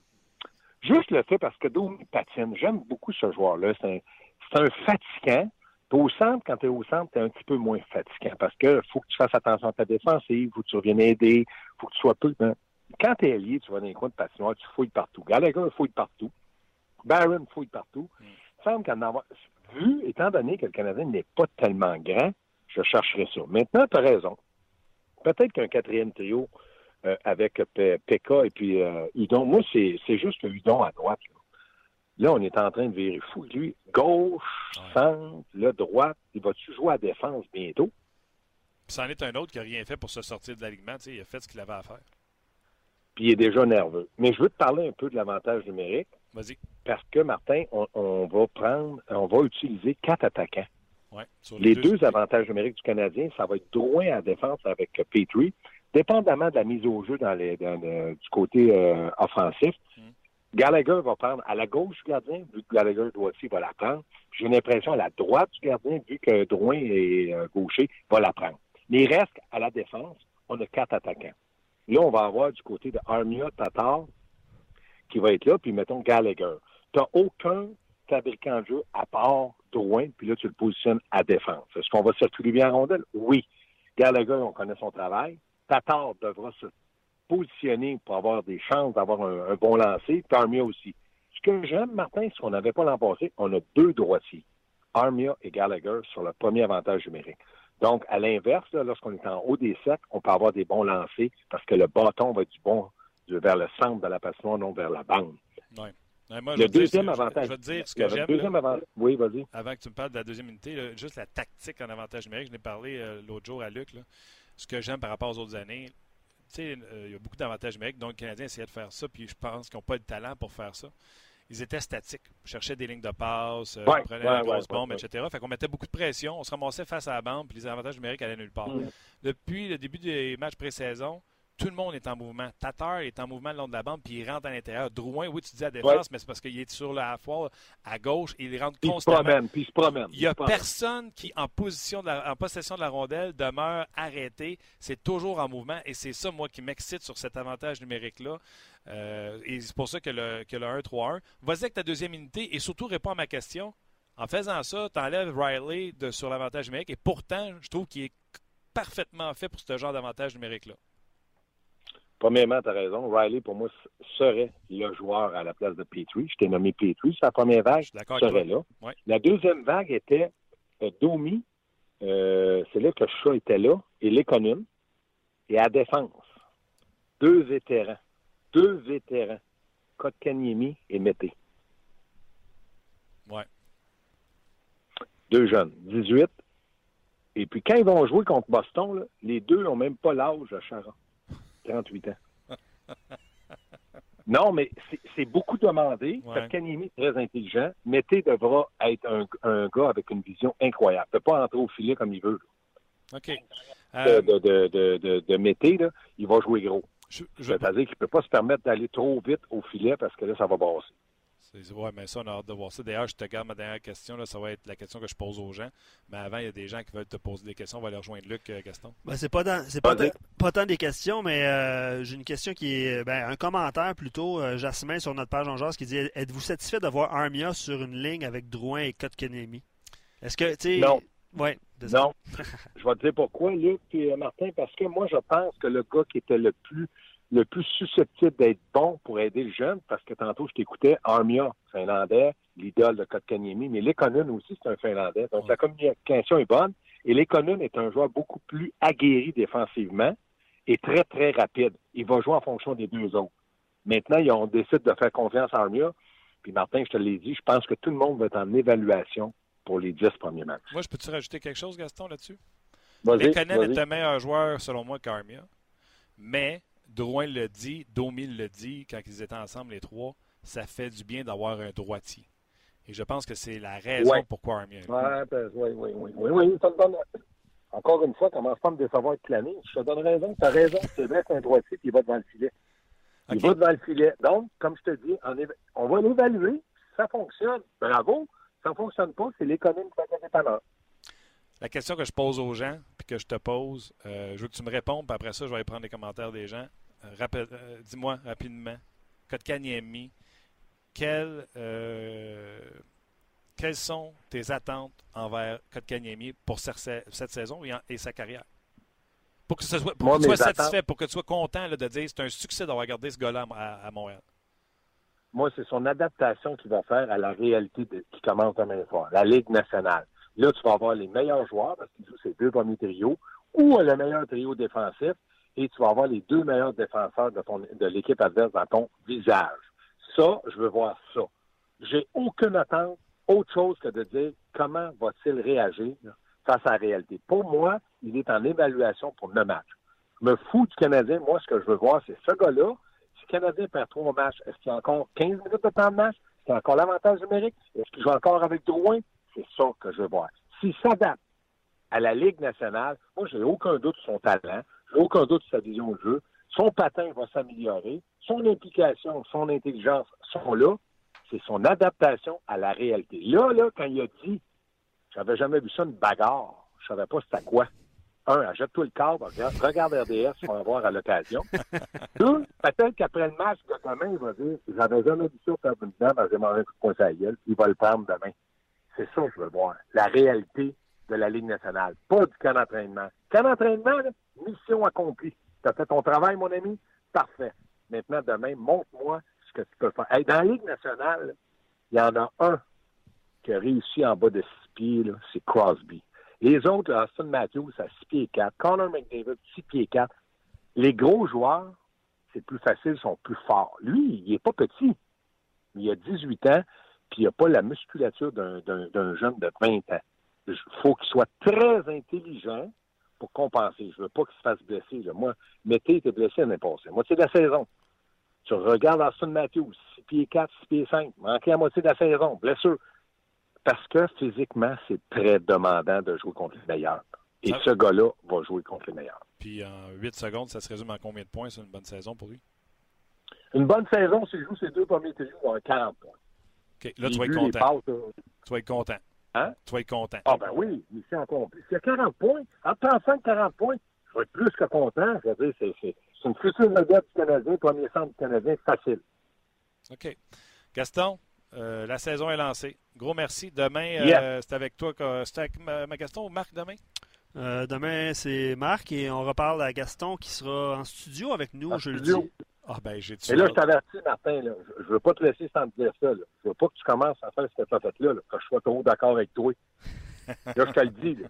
S3: juste le fait parce que Domi patine. J'aime beaucoup ce joueur-là. C'est un, un fatigant. Au centre, quand tu es au centre, tu es un petit peu moins fatigant parce que faut que tu fasses attention à ta défensive, faut que tu reviennes aider, faut que tu sois peu. Hein. Quand tu es allié, tu vas dans les coins de patinoire, tu fouilles partout. Gallagher fouille partout. Barron fouille partout. Mm. Il semble qu'en avoir. Vu, étant donné que le Canadien n'est pas tellement grand, je chercherai ça. Maintenant, tu as raison. Peut-être qu'un quatrième trio euh, avec Pekka et puis euh, Udon. Moi, c'est juste Udon à droite. Là. On est en train de virer fou. Lui, gauche, centre, là, droite. Il va-tu jouer à défense bientôt?
S1: Puis c'en est un autre qui n'a rien fait pour se sortir de l'alignement. Il a fait ce qu'il avait à faire.
S3: Puis il est déjà nerveux. Mais je veux te parler un peu de l'avantage numérique.
S1: Vas-y.
S3: Parce que, Martin, on, on, va prendre, on va utiliser quatre attaquants les, deux, avantages numériques du Canadien, ça va être droit à défense avec Petrie, dépendamment de la mise au jeu dans les, du côté euh, offensif. Hmm. Gallagher va prendre à la gauche du gardien, vu que Gallagher aussi va la prendre. J'ai l'impression à la droite du gardien, vu que Drouin est euh, gaucher, va la prendre. Mais il reste à la défense, on a quatre attaquants. Là, on va avoir du côté de Armia Tatar qui va être là, puis mettons Gallagher. Tu n'as aucun fabricant de jeu à part Drouin, puis là, tu le positionnes à défense. Est-ce qu'on va circuler bien en rondelle? Oui. Gallagher, on connaît son travail. Tatar devra se positionner pour avoir des chances d'avoir un, bon lancer, puis Armia aussi. Ce que j'aime, Martin, c'est qu'on n'avait pas l'an passé, on a deux droitiers, Armia et Gallagher, sur le premier avantage numérique. Donc, à l'inverse, lorsqu'on est en haut des cercles, on peut avoir des bons lancers parce que le bâton va du bon vers le centre de la passion, non vers la bande.
S1: Ouais le deuxième avantage. Je, vais te dire ce que j'aime.
S3: Oui, vas-y.
S1: Avant que tu me parles de la deuxième unité, juste la tactique en avantage numérique, je l'ai parlé euh, l'autre jour à Luc. Ce que j'aime par rapport aux autres années, sais, euh, il y a beaucoup d'avantages numériques, donc les Canadiens essayaient de faire ça, puis je pense qu'ils n'ont pas le talent pour faire ça. Ils étaient statiques. Cherchaient des lignes de passe, euh, prenaient une grosse bombe, etc. Fait qu'on mettait beaucoup de pression, on se ramassait face à la bande, puis les avantages numériques allaient nulle part. Mm. Depuis le début des matchs pré-saison, tout le monde est en mouvement. Tatar est en mouvement le long de la bande, puis il rentre à l'intérieur. Drouin, oui, tu dis à défense, mais c'est parce qu'il est sur la foire à gauche et il rentre constamment.
S3: Il se promène,
S1: il n'y a personne qui, en, position en possession de la rondelle, demeure arrêté. C'est toujours en mouvement et c'est ça, moi, qui m'excite sur cet avantage numérique-là. Euh, et c'est pour ça que le, que le 1-3-1. Vas-y avec ta deuxième unité et surtout réponds à ma question. En faisant ça, tu enlèves Riley de, sur l'avantage numérique et pourtant, je trouve qu'il est parfaitement fait pour ce genre d'avantage numérique-là.
S3: Premièrement, tu as raison. Riley, pour moi, serait le joueur à la place de Petrie. Je t'ai nommé Petrie. Sa première vague serait là. La deuxième vague était euh, Domi. Euh, c'est là que Chat était là. Et l'économe. Et à défense, deux vétérans. Deux vétérans. Kotkaniemi et Mété.
S1: Ouais.
S3: Deux jeunes. 18. Et puis quand ils vont jouer contre Boston, les deux n'ont même pas l'âge à Charon. 38 ans. non, mais c'est beaucoup demandé. Ouais. est très intelligent. Mété devra être un, gars avec une vision incroyable. Il ne peut pas entrer au filet comme il veut.
S1: OK.
S3: Euh, de, de, de, de, Mété, il va jouer gros. C'est-à-dire qu'il ne peut pas se permettre d'aller trop vite au filet parce que là, ça va passer.
S1: Oui, mais ça, on a hâte de voir ça. D'ailleurs, je te garde ma dernière question. Là, ça va être la question que je pose aux gens. Mais avant, il y a des gens qui veulent te poser des questions. On va aller rejoindre Luc, euh, Gaston.
S2: Ben, c'est pas, pas, tant des questions, mais euh, j'ai une question qui est ben, un commentaire plutôt, euh, Jasmin, sur notre page en genre, qui dit Êtes-vous satisfait d'avoir Armia sur une ligne avec Drouin et Kotkanemi Est-ce que, tu
S3: Non.
S2: Ouais,
S3: non. je vais te dire pourquoi, Luc et Martin, parce que moi, je pense que le gars qui était le plus le plus susceptible d'être bon pour aider le jeune, parce que tantôt, je t'écoutais, Armia, finlandais, l'idole de Kotkaniemi, mais Lekonen aussi, c'est un finlandais. Donc, la communication est bonne. Et Lekonen est un joueur beaucoup plus aguerri défensivement et très, très rapide. Il va jouer en fonction des deux autres. Maintenant, on décide de faire confiance à Armia. Puis, Martin, je te l'ai dit, je pense que tout le monde va être en évaluation pour les dix premiers matchs.
S1: Moi, je peux-tu rajouter quelque chose, Gaston, là-dessus?
S3: Lekonen
S1: est un meilleur joueur, selon moi, qu'Armia. Mais Drouin le dit, Domi le dit, quand ils étaient ensemble, les trois, ça fait du bien d'avoir un droitier. Et je pense que c'est la raison
S3: Ouais.
S1: pourquoi Armia. est là.
S3: Ouais, ben, oui, oui, oui, oui, oui, ça me donne... Encore une fois, commence pas à me décevoir avec l'année. Je te donne raison. Tu as raison. C'est vrai, un droitier qui va devant le filet. Il va devant le filet. Donc, comme je te dis, on, éva- on va l'évaluer. Si ça fonctionne, bravo. Si ça ne fonctionne pas, c'est l'économie qui fait le dépanneur.
S1: La question que je pose aux gens, puis que je te pose, euh, je veux que tu me répondes, puis après ça, je vais aller prendre les commentaires des gens. Euh, euh, Dis-moi rapidement, Kotkaniemi, quel, euh, quelles sont tes attentes envers Kotkaniemi pour cette, saison et, en- et sa carrière? Pour que, ce soit, pour
S3: Moi,
S1: que tu sois
S3: attentes-
S1: satisfait, pour que tu sois content là, de dire c'est un succès d'avoir gardé ce gars-là à, à Montréal.
S3: Moi, c'est son adaptation qu'il va faire à la réalité de- qui commence demain soir, la Ligue nationale. Là, tu vas avoir les meilleurs joueurs parce qu'ils jouent ces deux premiers trios ou le meilleur trio défensif et tu vas avoir les deux meilleurs défenseurs de, de l'équipe adverse dans ton visage. Ça, je veux voir ça. J'ai aucune attente autre chose que de dire comment va-t-il réagir face à la réalité? Pour moi, il est en évaluation pour neuf matchs. Je me fous du Canadien. Moi, ce que je veux voir, c'est ce gars-là. Si le Canadien perd trois matchs, est-ce qu'il a encore 15 minutes de temps de match? Est-ce qu'il a encore l'avantage numérique? Est-ce qu'il joue encore avec Drouin? C'est ça que je veux voir. S'il s'adapte à la Ligue nationale, moi, j'ai aucun doute sur son talent. Aucun doute sur sa vision de jeu. Son patin va s'améliorer. Son implication, son intelligence sont là. C'est son adaptation à la réalité. Là, là, quand il a dit, j'avais jamais vu ça, une bagarre. Je savais pas c'était quoi. Un, achète-toi le câble, regarde, RDS, vas en voir à l'occasion. Deux, peut-être qu'après le match de demain, il va dire, j'avais jamais vu ça faire une dame, j'ai mangé un coup de poing sur la gueule, il va le prendre demain. C'est ça que je veux voir. La réalité de la Ligue nationale. Pas du camp d'entraînement. Camp d'entraînement, mission accomplie. Tu as fait ton travail, mon ami? Parfait. Maintenant, demain, montre-moi ce que tu peux faire. Dans la Ligue nationale, il y en a un qui a réussi en bas de 6 pieds, c'est Crosby. Les autres, Austin Matthews, à 6 pieds 4. Connor McDavid, 6 pieds 4. Les gros joueurs, c'est plus facile, sont plus forts. Lui, il est pas petit. Il a 18 ans, puis il n'a pas la musculature d'un jeune de 20 ans. Il faut qu'il soit très intelligent pour compenser. Je veux pas qu'il se fasse blesser. Là. Moi, Mété était blessé l'année passée. Moitié de la saison. Tu regardes Austin Matthews, 6 pieds 4, 6 pieds 5, manqué la moitié de la saison, blessure. Parce que physiquement, c'est très demandant de jouer contre les meilleurs. Et
S1: Ça-
S3: ce gars-là va jouer contre les meilleurs.
S1: Puis en 8 secondes, ça se résume en combien de points? C'est une bonne saison pour lui?
S3: Une bonne saison, s'il joue ses deux premiers va avoir 40 points.
S1: OK, là, tu vas être content.
S3: passes, là,
S1: Tu vas être content.
S3: Hein?
S1: Tu vas être content.
S3: Ah ben oui, encore plus. S'il y a 40 points, en 35 40 points, je vais être plus que content. Je veux dire, c'est, c'est, c'est une future vedette du Canadien, premier centre du Canadien, facile.
S1: OK. Gaston, euh, la saison est lancée. Gros merci. Demain, euh, c'est avec toi. que- C'est avec ma, ma Gaston ou Marc demain?
S2: Euh, demain, c'est Marc et on reparle à Gaston qui sera en studio avec nous
S3: En
S2: jeudi.
S3: studio.
S1: Ah ben, j'ai
S3: Et là, je t'avertis, Martin, là, je, je veux pas te laisser sans te dire ça. Là. Je veux pas que tu commences à faire ce que tu as fait là, là, que je sois trop d'accord avec toi. là, je te le dis. Là.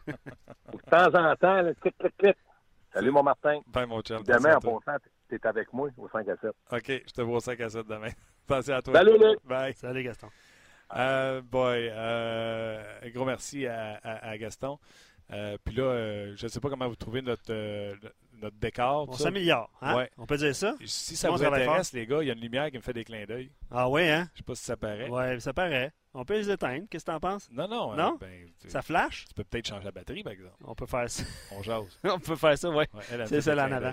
S3: De temps en temps, là, clic, clic, clic. Salut, mon Martin.
S1: Bye, mon chum.
S3: Demain, en passant, tu es avec moi au 5 à 7.
S1: OK, je te vois au 5 à 7 demain. Attention à toi.
S3: Salut, Luc.
S1: Bye.
S2: Salut Gaston.
S1: Euh, boy, euh, un gros merci à, à- à Gaston. Euh, Puis là, euh, je ne sais pas comment vous trouvez notre, euh, notre décor.
S2: On s'améliore, hein?
S1: Ouais.
S2: On peut dire ça?
S1: Si ça vous intéresse, les gars, il y a une lumière qui me fait des clins d'œil.
S2: Ah ouais, hein?
S1: Je sais pas si ça paraît.
S2: Ouais, ça paraît. On peut les éteindre. Qu'est-ce que t'en penses?
S1: Non, non.
S2: Non?
S1: euh, ben, tu,
S2: Ça flash?
S1: tu peux peut-être changer la batterie, par exemple.
S2: On peut faire ça.
S1: On jase.
S2: On peut faire ça, ouais.
S1: Ouais,
S2: C'est ça, là en avant.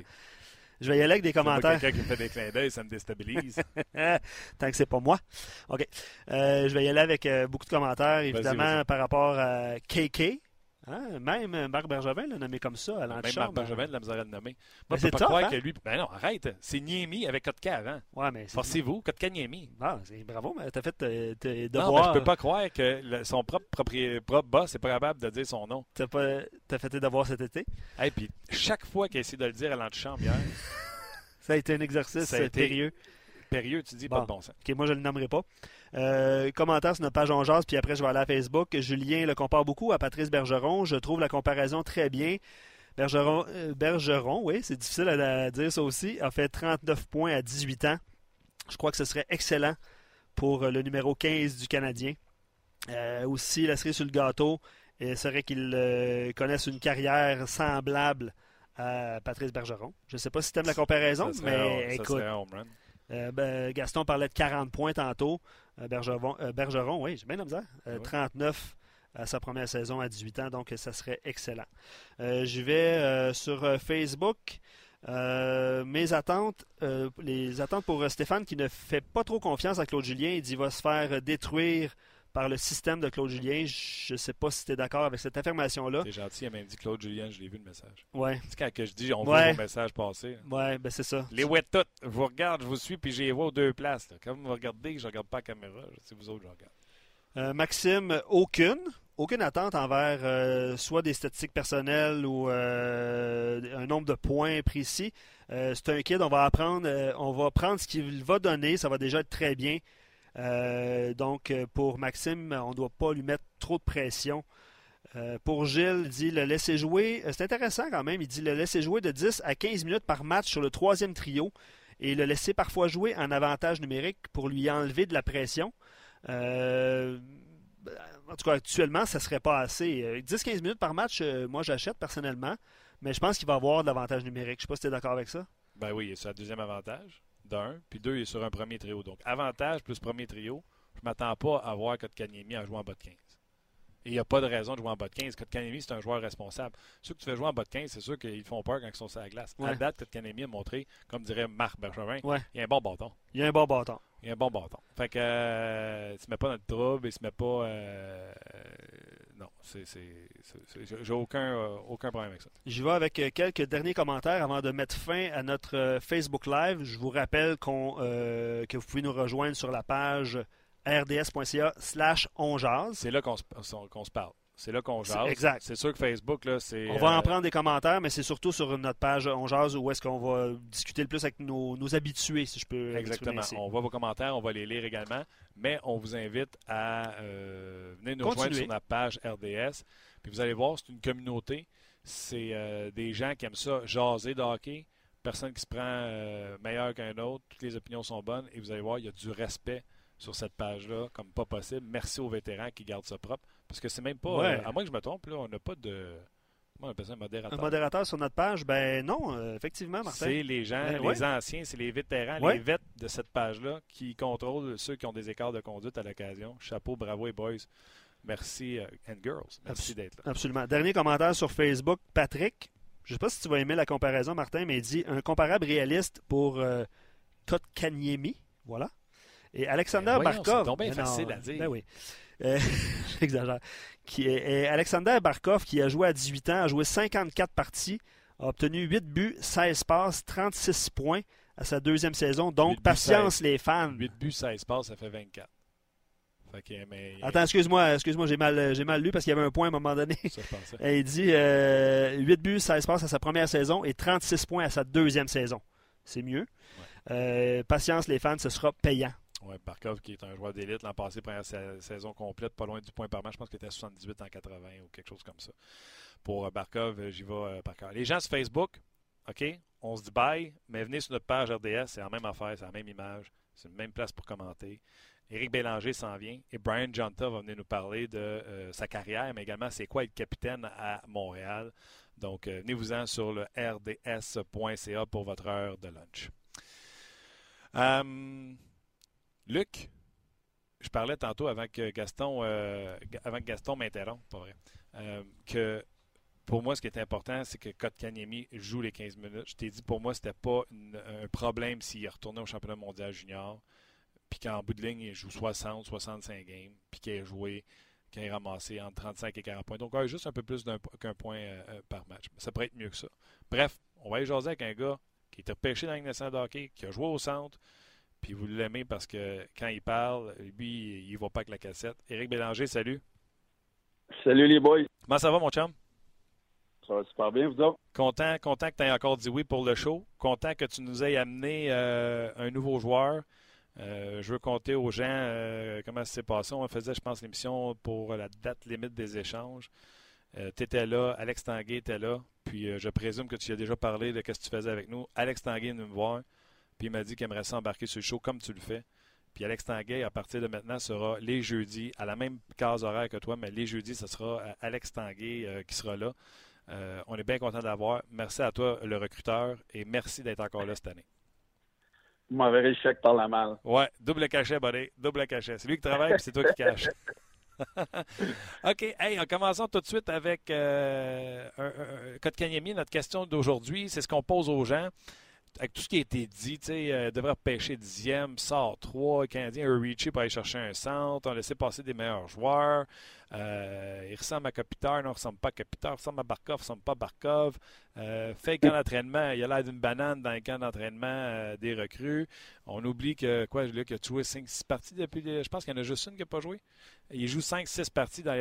S2: Je vais y aller avec des commentaires.
S1: Quelqu'un qui me fait des clins d'œil, ça me déstabilise.
S2: Tant que c'est pas moi. OK. Euh, je vais y aller avec euh, beaucoup de commentaires, évidemment, par rapport à KK. Hein? Même euh, Marc Bergevin l'a nommé comme ça à
S1: Même
S2: l'antichambre.
S1: Marc Benjamin de la misère à le nommer.
S2: Mais
S1: Moi, je
S2: c'est
S1: peux pas croire
S2: hein?
S1: que lui. Ben non, arrête. C'est Niemi avec Kotka avant.
S2: Ouais, mais.
S1: Forcez-vous, Kotka Niemi.
S2: Ah, c'est- bravo, mais t'as fait euh, tes
S1: Non,
S2: devoirs.
S1: mais je peux pas croire que le- son propre, propri- propre boss n'est pas capable de dire son nom.
S2: T'as, pas... t'as fait tes devoirs cet été?
S1: Et puis, chaque fois qu'il essaie de le dire à l'antichambre hier,
S2: Ça a été un exercice
S1: Ça Périeux, tu dis
S2: Bon.
S1: pas de bon sens.
S2: OK, moi, je ne le nommerai pas. Euh, commentaire sur notre page On Jase, puis après, je vais aller à Facebook. Julien le compare beaucoup à Patrice Bergeron. Je trouve la comparaison très bien. Bergeron, euh, Bergeron oui, c'est difficile à, à dire ça aussi, a fait 39 points à 18 ans. Je crois que ce serait excellent pour euh, le numéro 15 du Canadien. Euh, aussi, la cerise sur le gâteau euh, serait qu'il euh, connaisse une carrière semblable à Patrice Bergeron. Je ne sais pas si tu aimes la comparaison, mais écoute,
S1: run.
S2: Ben, Gaston parlait de 40 points tantôt. Bergeron, Bergeron, oui, j'ai bien la misère. 39 à sa première saison à 18 ans, donc ça serait excellent. J'y vais sur Facebook. mes attentes, les attentes pour Stéphane qui ne fait pas trop confiance à Claude Julien, il dit qu'il va se faire détruire par le système de Claude Julien. Je ne sais pas si tu es d'accord avec cette affirmation-là.
S1: C'est gentil, il a même dit Claude Julien, je l'ai vu le message.
S2: Ouais.
S1: C'est quand que je dis on voit vos messages passer.
S2: Ouais, ben c'est ça.
S1: Les ouais toutes. Je vous regarde, je vous suis, puis j'ai vois aux deux places. Quand vous me regardez, je ne regarde pas la caméra. C'est vous autres, je regarde.
S2: Euh, Maxime, aucune. Aucune attente envers euh, soit des statistiques personnelles ou euh, un nombre de points précis. c'est un kid, on va apprendre, on va prendre ce qu'il va donner, ça va déjà être très bien. Euh, donc, euh, pour Maxime, on ne doit pas lui mettre trop de pression. Euh, pour Gilles, il dit le laisser jouer. c'est intéressant quand même. Il dit le laisser jouer de 10 à 15 minutes par match sur le troisième trio et le laisser parfois jouer en avantage numérique pour lui enlever de la pression. en tout cas, actuellement, ça ne serait pas assez. 10-15 minutes par match, moi j'achète personnellement, mais je pense qu'il va avoir de l'avantage numérique. Je ne sais pas si tu es d'accord avec ça.
S1: Ben oui, c'est le deuxième avantage d'un, puis deux, il est sur un premier trio. Donc, avantage plus premier trio, je ne m'attends pas à voir Kotkaniemi à jouer en bas de 15. Et il n'y a pas de raison de jouer en bas de 15. Kotkaniemi, c'est un joueur responsable. Ceux que tu fais jouer en bas de 15, c'est sûr qu'ils font peur quand ils sont sur la glace. À date, Kotkaniemi a montré, comme dirait Marc Bergevin, il y a un bon bâton.
S2: Il y a un bon bâton.
S1: Il y a un bon bâton. Fait que euh, il se met pas dans le trouble, il se met pas. Euh, j'ai aucun, euh, aucun problème avec ça.
S2: Je vais avec euh, quelques derniers commentaires avant de mettre fin à notre euh, Facebook Live. Je vous rappelle que vous pouvez nous rejoindre sur la page rds.ca slash
S1: C'est là qu'on se parle. C'est là qu'on jase.
S2: Exact.
S1: C'est sûr que Facebook, là, c'est.
S2: On va en euh, prendre des commentaires, mais c'est surtout sur notre page On jase où est-ce qu'on va discuter le plus avec nos, habitués, si je peux.
S1: Exactement. On voit vos commentaires, on va les lire également, mais on vous invite à euh, venir nous rejoindre sur notre page RDS. Puis vous allez voir, c'est une communauté. C'est euh, des gens qui aiment ça, jaser de hockey. Personne qui se prend meilleur qu'un autre. Toutes les opinions sont bonnes. Et vous allez voir, il y a du respect sur cette page-là, comme pas possible. Merci aux vétérans qui gardent ça propre. Parce que c'est même pas. Euh, à moins que je me trompe, là, on n'a pas de. On appelle ça un modérateur?
S2: Un modérateur sur notre page? Ben non, euh, effectivement, Martin.
S1: C'est les gens, ben les anciens, c'est les vétérans, les vets de cette page-là qui contrôlent ceux qui ont des écarts de conduite à l'occasion. Chapeau, bravo et boys. Merci, euh, and girls. Merci d'être là.
S2: Absolument. Dernier commentaire sur Facebook, Patrick. Je ne sais pas si tu vas aimer la comparaison, Martin, mais il dit un comparable réaliste pour Kotkaniemi. Voilà. Et Alexander ben Barkov.
S1: C'est facile à dire.
S2: Ben oui. Euh, j'exagère. Qui est, Alexander Barkov, qui a joué à 18 ans, a joué 54 parties, a obtenu 8 buts, 16 passes, 36 points à sa deuxième saison. Donc, patience, les fans.
S1: 8 buts, 16 passes, ça fait 24.
S2: Attends, excuse-moi, excuse-moi, j'ai mal, j'ai mal lu parce qu'il y avait un point à un moment donné. il dit 8 euh, buts, 16 passes à sa première saison et 36 points à sa deuxième saison. C'est mieux. Euh, patience, les fans, ce sera payant.
S1: Oui, Barkov qui est un joueur d'élite l'an passé, première saison complète, pas loin du point par match. Je pense qu'il était à 78 en 80 ou quelque chose comme ça. Pour euh, Barkov, euh, j'y vais euh, par cœur. Les gens sur Facebook, OK, on se dit bye, mais venez sur notre page RDS, c'est la même affaire, c'est la même image, c'est la même place pour commenter. Éric Bélanger s'en vient et Brian Jonta va venir nous parler de sa carrière, mais également c'est quoi être capitaine à Montréal. Donc, venez-vous-en sur le rds.ca pour votre heure de lunch. Luc, je parlais tantôt avant que Gaston, euh, avant que Gaston m'interrompe, pas vrai, euh, que pour moi, ce qui est important, c'est que Kotkaniemi joue les 15 minutes. Je t'ai dit, pour moi, c'était pas un problème s'il retournait au championnat mondial junior, puis qu'en bout de ligne, il joue 60, 65 games, puis qu'il ait joué, qu'il ait ramassé entre 35 et 40 points. Donc, juste un peu plus qu'un point euh, par match. Ça pourrait être mieux que ça. Bref, on va aller jaser avec un gars qui était pêché dans la de hockey, qui a joué au centre, puis vous l'aimez parce que quand il parle, lui, il ne va pas avec la cassette. Éric Bélanger, salut.
S4: Salut les boys.
S1: Comment ça va, mon chum?
S4: Ça va super bien, vous autres?
S1: Content, content que tu aies encore dit oui pour le show. Content que tu nous aies amené euh, un nouveau joueur. Euh, je veux compter aux gens euh, comment ça s'est passé. On faisait, je pense, l'émission pour la date limite des échanges. tu étais là, Alex Tanguay était là. Puis je présume que tu as déjà parlé de ce que tu faisais avec nous. Alex Tanguay est venu me voir. Puis il m'a dit qu'il aimerait s'embarquer sur le show comme tu le fais. Puis Alex Tanguay, à partir de maintenant, sera les jeudis, à la même case horaire que toi, mais les jeudis, ce sera euh, Alex Tanguay euh, qui sera là. Euh, on est bien content de l'avoir. Merci à toi, le recruteur, et merci d'être encore là cette année.
S4: Le chèque par la malle.
S1: Ouais, double cachet, buddy. Double cachet. C'est lui qui travaille, puis c'est toi qui caches. OK. Hey, en commençant tout de suite avec euh, un, notre question d'aujourd'hui, c'est ce qu'on pose aux gens avec tout ce qui a été dit, tu sais, euh, devrait pêcher dixième, sort trois, le Canadien a pour aller chercher un centre, on a laissé passer des meilleurs joueurs. Euh, il ressemble à Kopitar, non, il ressemble pas à Kopitar, il ressemble à Barkov, il ressemble pas à Barkov. Euh, fait camp d'entraînement, il a l'air d'une banane dans le camp d'entraînement euh, des recrues. On oublie que, quoi, qu'il a joué 5-6 parties depuis, je pense qu'il y en a juste une qui n'a pas joué. Il joue 5-6 parties dans,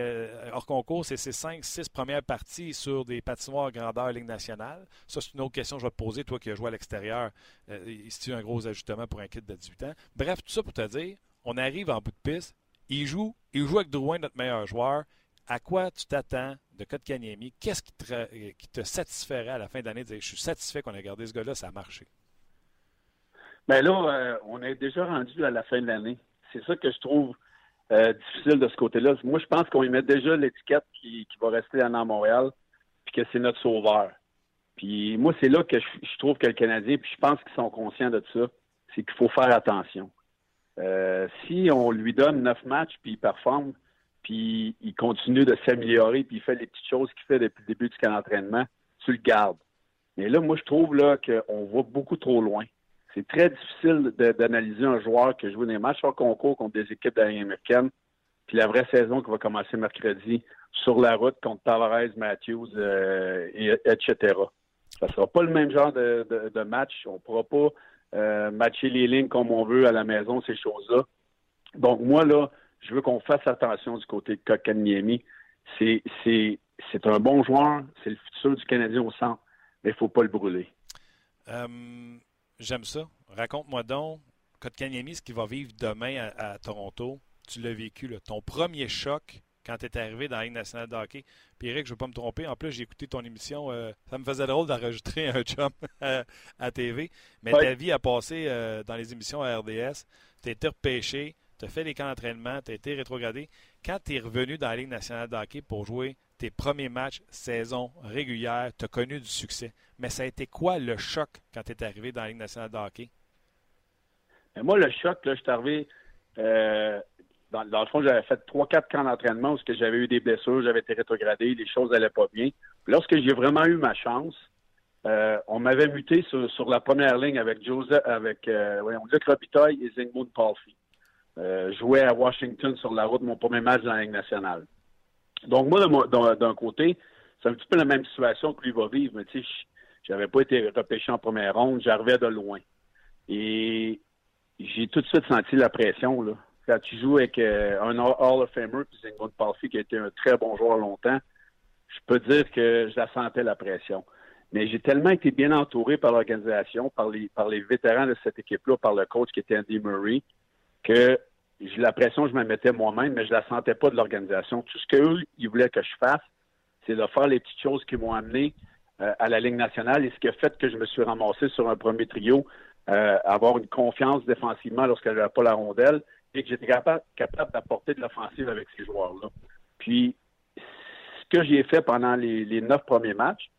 S1: hors concours, c'est ses 5-6 premières parties sur des patinoires grandeur Ligue nationale. Ça, c'est une autre question que je vais te poser, toi qui as joué à l'extérieur. Euh, tu un gros ajustement pour un kit de 18 ans? Bref, tout ça pour te dire, on arrive en bout de piste, il joue, il joue avec Drouin, notre meilleur joueur. À quoi tu t'attends de Kotkaniemi? Qu'est-ce qui te, qui te satisferait à la fin de l'année de dire je suis satisfait qu'on ait gardé ce gars-là, ça a marché?
S4: Bien là, euh, on est déjà rendu à la fin de l'année. C'est ça que je trouve euh, difficile de ce côté-là. Moi, je pense qu'on y met déjà l'étiquette qui, va rester à Montréal, puis que c'est notre sauveur. Puis moi, c'est là que je, trouve que le Canadien, puis je pense qu'ils sont conscients de ça, c'est qu'il faut faire attention. Euh, si on lui donne neuf matchs, puis il performe, puis il continue de s'améliorer, puis il fait les petites choses qu'il fait depuis le début du camp d'entraînement, tu le gardes. Mais là, moi, je trouve là qu'on va beaucoup trop loin. C'est très difficile d'analyser un joueur qui joue des matchs en concours contre des équipes américaines, puis la vraie saison qui va commencer mercredi sur la route contre Tavares, Matthews, euh, etc. Ça sera pas le même genre de, de match. On pourra pas euh, matcher les lignes comme on veut à la maison, ces choses-là. Donc, moi, là, je veux qu'on fasse attention du côté de Kokaniemi. C'est, un bon joueur, c'est le futur du Canadien au centre, mais il ne faut pas le brûler.
S1: Euh, j'aime ça. Raconte-moi donc, Kotkaniemi, ce qu'il va vivre demain à, Toronto. Tu l'as vécu, ton premier choc quand tu es arrivé dans la Ligue nationale de hockey. Puis Eric, je ne veux pas me tromper. En plus, j'ai écouté ton émission. Euh, ça me faisait drôle d'enregistrer un chum à, TV. Mais ta vie a passé euh, dans les émissions à RDS. Tu été repêché. Tu as fait les camps d'entraînement. Tu as été rétrogradé. Quand tu es revenu dans la Ligue nationale de hockey pour jouer tes premiers matchs saison régulière, tu as connu du succès. Mais ça a été quoi le choc quand tu es arrivé dans la Ligue nationale de hockey?
S4: moi, le choc, là, je suis arrivé. Euh, dans, le fond, j'avais fait trois, quatre camps d'entraînement où j'avais eu des blessures, j'avais été rétrogradé, les choses n'allaient pas bien. Lorsque j'ai vraiment eu ma chance, euh, on m'avait muté sur, la première ligne avec Joseph, avec euh, Luc Robitaille et Zygmunt Palfi. Euh, jouais à Washington sur la route mon premier match dans la Ligue nationale. Donc moi, d'un côté, c'est un petit peu la même situation que lui va vivre, mais tu sais, j'avais pas été repêché en première ronde, j'arrivais de loin. Et j'ai tout de suite senti la pression, là quand tu joues avec euh, un Hall of Famer, puis Zygmunt Palfi, qui a été un très bon joueur longtemps, je peux dire que je la sentais la pression. Mais j'ai tellement été bien entouré par l'organisation, par les, par les vétérans de cette équipe-là, par le coach qui était Andy Murray, que la pression, je me mettais moi-même, mais je la sentais pas de l'organisation. Tout ce qu'eux, ils voulaient que je fasse, c'est de faire les petites choses qui m'ont amené euh, à la Ligue nationale et ce qui a fait que je me suis ramassé sur un premier trio, euh, avoir une confiance défensivement lorsqu'elle n'avait pas la rondelle, et que j'étais capable, d'apporter de l'offensive avec ces joueurs-là. Puis, ce que j'ai fait pendant les, neuf premiers matchs,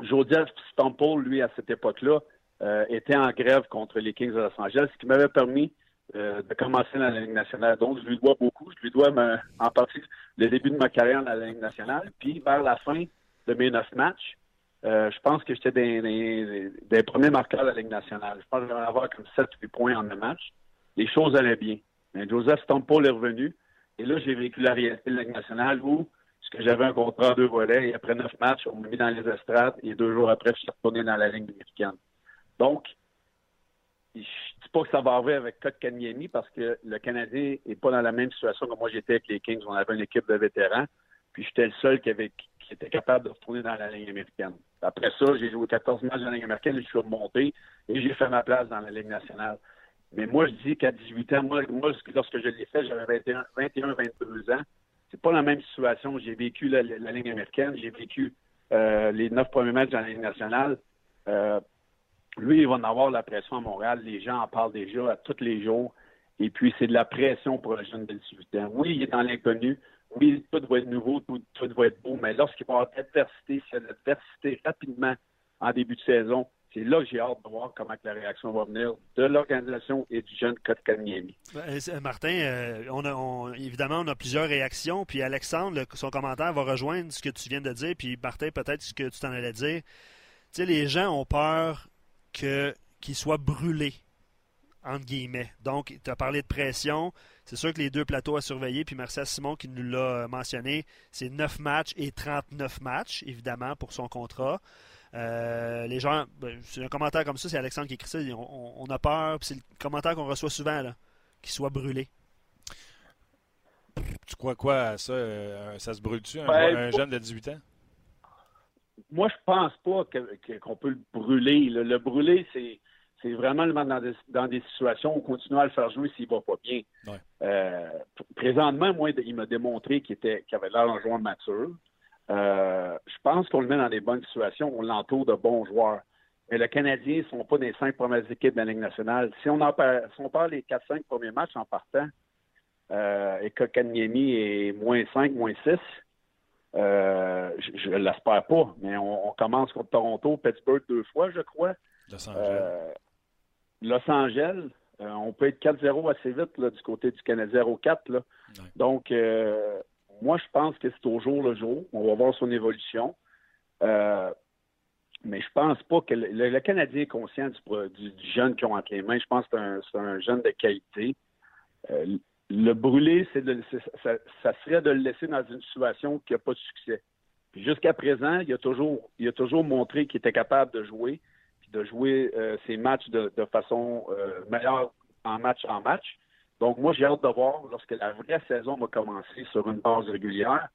S4: Joseph Stample, lui, à cette époque-là, euh, était en grève contre les Kings de Los Angeles, ce qui m'avait permis euh, de commencer dans la Ligue nationale. Donc, je lui dois beaucoup. Je lui dois en partie le début de ma carrière dans la Ligue nationale. Puis, vers la fin de mes neuf matchs, euh, je pense que j'étais des, des, premiers marqueurs de la Ligue nationale. Je pense que j'allais avoir comme 7-8 points en un match les choses allaient bien. Mais Joseph Stample est revenu. Et là, j'ai vécu la réalité de la Ligue nationale où, que j'avais un contrat à deux volets, et après neuf matchs, on m'a mis dans les estrades, et deux jours après, je suis retourné dans la ligne américaine. Donc, je ne dis pas que ça va arriver avec Kotkaniemi parce que le Canadien n'est pas dans la même situation que moi j'étais avec les Kings. On avait une équipe de vétérans, puis j'étais le seul qui, avait, qui était capable de retourner dans la ligne américaine. Après ça, j'ai joué 14 matchs dans la ligne américaine, je suis remonté et j'ai fait ma place dans la Ligue nationale. Mais moi, je dis qu'à 18 ans, moi, lorsque je l'ai fait, j'avais 21, 22 ans. C'est pas la même situation. J'ai vécu la, ligne américaine, j'ai vécu euh, les neuf premiers matchs dans la Ligue nationale. Euh, lui, il va en avoir la pression à Montréal. Les gens en parlent déjà à tous les jours. Et puis, c'est de la pression pour le jeune de 18 ans. Oui, il est dans l'inconnu. Oui, tout doit être nouveau, tout, tout doit être beau. Mais lorsqu'il va avoir de l'adversité, de l'adversité rapidement en début de saison, c'est là que j'ai hâte de voir comment la réaction va venir de l'organisation et du jeune Kotkaniemi.
S2: Ben, Martin, euh, on a, évidemment, on a plusieurs réactions. Puis Alexandre, son commentaire va rejoindre ce que tu viens de dire. Puis Martin, peut-être ce que tu t'en allais dire. Tu sais, les gens ont peur qu'ils soient brûlés, entre guillemets. Donc, tu as parlé de pression. C'est sûr que les deux plateaux à surveiller, puis merci à Simon qui nous l'a mentionné, c'est 9 matchs et 39 matchs, évidemment, pour son contrat. Euh, les gens, ben, c'est un commentaire comme ça, c'est Alexandre qui écrit ça. On, a peur, c'est le commentaire qu'on reçoit souvent, là, qu'il soit brûlé.
S1: Tu crois quoi à ça? Euh, ça se brûle-tu, un, ben, jeune de 18 ans?
S4: Moi, je pense pas qu'on peut le brûler. Le, brûler, c'est, vraiment le mettre dans des, situations où on continue à le faire jouer s'il va pas bien. Euh, présentement, moi, il m'a démontré qu'il, était, qu'il avait l'air d'un joueur mature. Euh, je pense qu'on le met dans des bonnes situations. On l'entoure de bons joueurs. Mais le Canadien ne sont pas des cinq premières équipes de la Ligue nationale. Si on, en parle, si on parle des 4-5 premiers matchs en partant, euh, et que Kanyemi est moins 5, moins 6, euh, je ne l'espère pas. Mais on, commence contre Toronto, Pittsburgh deux fois, je crois.
S1: Los Angeles.
S4: Los Angeles. on peut être 4-0 assez vite du côté du Canadien 0-4. Donc, moi, je pense que c'est au jour le jour. On va voir son évolution. Euh, mais je pense pas que le, Canadien est conscient du, jeune qu'ils ont entre les mains. Je pense que c'est un, jeune de qualité. Euh, le brûler, c'est ça, serait de le laisser dans une situation qui n'a pas de succès. jusqu'à présent, il a toujours, il a toujours montré qu'il était capable de jouer, puis de jouer euh, ses matchs de façon meilleure en match en match. Donc, moi, j'ai hâte de voir lorsque la vraie saison va commencer sur une base régulière,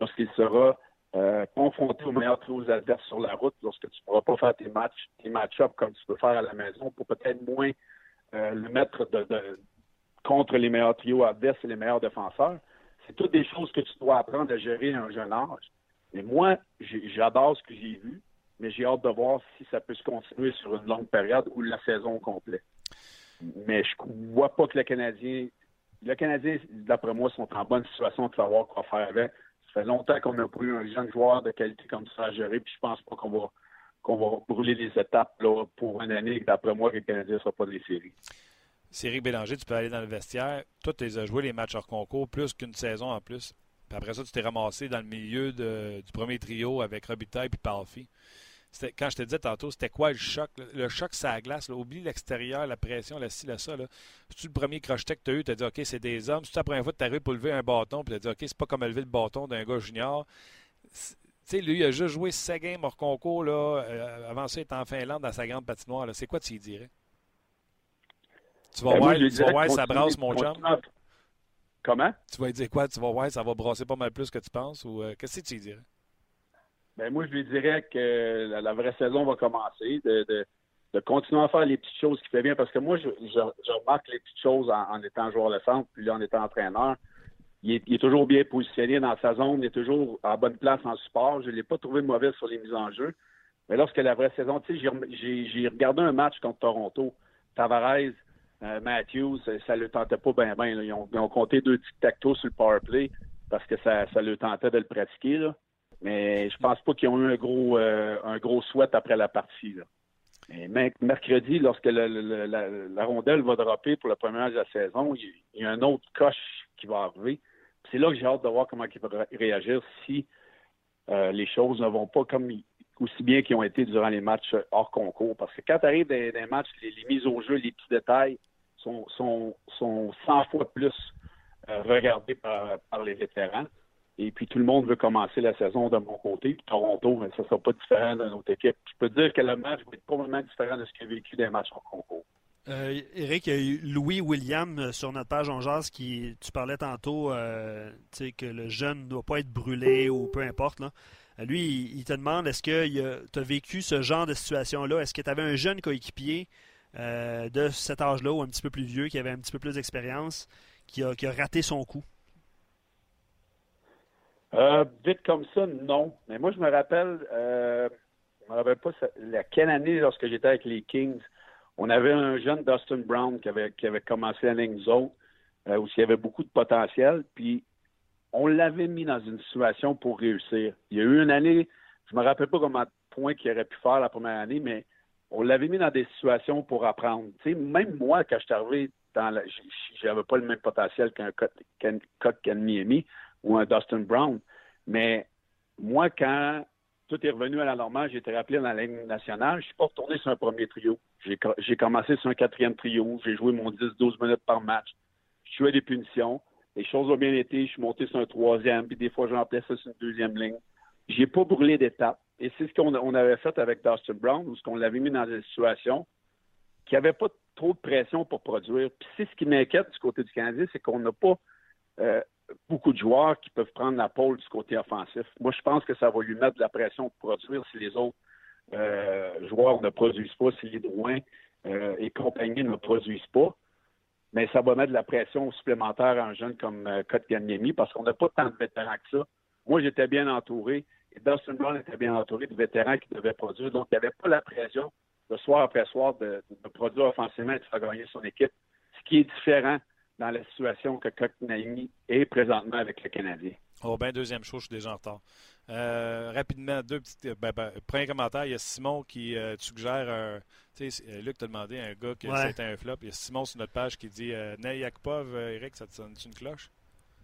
S4: lorsqu'il sera euh, confronté aux meilleurs trios adverses sur la route, lorsque tu ne pourras pas faire tes matchs, tes match-up comme tu peux faire à la maison pour peut-être moins euh, le mettre de, contre les meilleurs trios adverses et les meilleurs défenseurs. C'est toutes des choses que tu dois apprendre à gérer à un jeune âge. Et moi, j'adore ce que j'ai vu, mais j'ai hâte de voir si ça peut se continuer sur une longue période ou la saison complète. Mais je vois pas que le Canadien. Le Canadien, d'après moi, sont en bonne situation de savoir quoi faire avec. Ça fait longtemps qu'on n'a pas eu un jeune joueur de qualité comme ça à gérer, puis je pense pas qu'on va qu'on va brûler les étapes pour une année. D'après moi, que le Canadien ne sera pas des séries.
S1: Série Bélanger, tu peux aller dans le vestiaire. Toi, tu as joué les matchs hors concours, plus qu'une saison en plus. Puis après ça, tu t'es ramassé dans le milieu du premier trio avec Robitaille et Palfi quand je te disais tantôt, c'était quoi le choc? Le choc, c'est la glace. Oublie l'extérieur, la pression, la ci, la ça. C'est-tu le premier crocheté que tu as eu? Tu as dit, OK, c'est des hommes. C'est la première fois que tu arrives pour lever un bâton, puis tu as dit, OK, c'est pas comme lever le bâton d'un gars junior. Tu sais, lui, il a juste joué sa game hors concours, là. Euh, avant ça, il est en Finlande dans sa grande patinoire. C'est quoi tu y dirais? Tu vas ben, voir, tu vas voir ça brasse, mon chum.
S4: Comment?
S1: Tu vas dire quoi? Tu vas voir, ça va brasser pas mal plus que tu penses? Ou euh, qu'est-ce que tu y dirais?
S4: Ben moi, je lui dirais que la, vraie saison va commencer, de, continuer à faire les petites choses qui fait bien, parce que moi, je, remarque les petites choses en, étant joueur de centre, puis en étant entraîneur. Il est, toujours bien positionné dans sa zone, il est toujours à bonne place en support. Je ne l'ai pas trouvé mauvais sur les mises en jeu. Mais lorsque la vraie saison, tu sais, j'ai regardé un match contre Toronto. Tavares, euh, Matthews, ça ne le tentait pas bien, bien. Ils, ont, compté deux tic-tac-toe sur le power play parce que ça, ça le tentait de le pratiquer. Là. Mais je pense pas qu'ils ont eu un gros euh, après la partie. Mercredi, lorsque la, rondelle va dropper pour le premier match de la saison, il, y a un autre coche qui va arriver. C'est là que j'ai hâte de voir comment il va réagir si euh, les choses ne vont pas aussi bien qu'ils ont été durant les matchs hors concours. Parce que quand tu arrives dans des matchs, les, mises au jeu, les petits détails sont, sont, sont 100 fois plus euh, regardés par, par les vétérans. Et puis tout le monde veut commencer la saison de mon côté. Puis Toronto, ça ne sera pas différent d'une autre équipe. Je peux dire que le match va être complètement différent de ce qu'il a vécu des matchs en concours.
S2: Euh, Eric, Louis William euh, sur notre page en jazz qui, tu parlais tantôt, euh, que le jeune ne doit pas être brûlé ou peu importe. Euh, lui, il, te demande est-ce que tu as vécu ce genre de situation-là? Est-ce que tu avais un jeune coéquipier de cet âge-là ou un petit peu plus vieux, qui avait un petit peu plus d'expérience, qui a raté son coup?
S4: Euh, vite comme ça, non. Mais moi, je me rappelle, euh, je me rappelle pas la quelle année lorsque j'étais avec les Kings. On avait un jeune Dustin Brown qui avait, qui avait commencé à ligne euh, où il y avait beaucoup de potentiel. Puis on l'avait mis dans une situation pour réussir. Il y a eu une année, je me rappelle pas comment de points qu'il aurait pu faire la première année, mais on l'avait mis dans des situations pour apprendre. Même moi, quand je suis arrivé dans la, j'avais pas le même potentiel qu'un Ken Miami ou un Dustin Brown. Mais moi, quand tout est revenu à la normale, j'ai été rappelé dans la Ligue nationale, je suis pas retourné sur un premier trio. J'ai commencé sur un quatrième trio. J'ai joué mon 10-12 minutes par match. Je jouais des punitions. Les choses ont bien été. Je suis monté sur un troisième, puis des fois, j'en ça sur une deuxième ligne. J'ai pas brûlé d'étape. Et c'est ce qu'on avait fait avec Dustin Brown, ou ce qu'on l'avait mis dans des situations qui n'avaient pas trop de pression pour produire. Puis c'est ce qui m'inquiète du côté du Canadien, c'est qu'on n'a pas euh, beaucoup de joueurs qui peuvent prendre la pôle du côté offensif. Moi, je pense que ça va lui mettre de la pression pour produire si les autres euh, joueurs ne produisent pas, si les Drouin euh, et compagnie ne produisent pas. Mais ça va mettre de la pression supplémentaire à un jeune comme euh, Kotkaniemi parce qu'on n'a pas tant de vétérans que ça. Moi, j'étais bien entouré et Dustin Brown était bien entouré de vétérans qui devaient produire. Donc, il n'y avait pas la pression de soir après soir de, produire offensivement et de faire gagner son équipe, ce qui est différent dans la situation que Kotkaniemi est présentement avec le Canadien.
S1: Oh, ben, deuxième chose, je suis déjà en retard. Euh, rapidement, deux petites. Ben, ben, premier commentaire, il y a Simon qui euh, suggère un. Tu sais, euh, Luc t'a demandé un gars qui c'était un flop. Il y a Simon sur notre page qui dit euh, Yakupov, Eric, ça te sonne une cloche?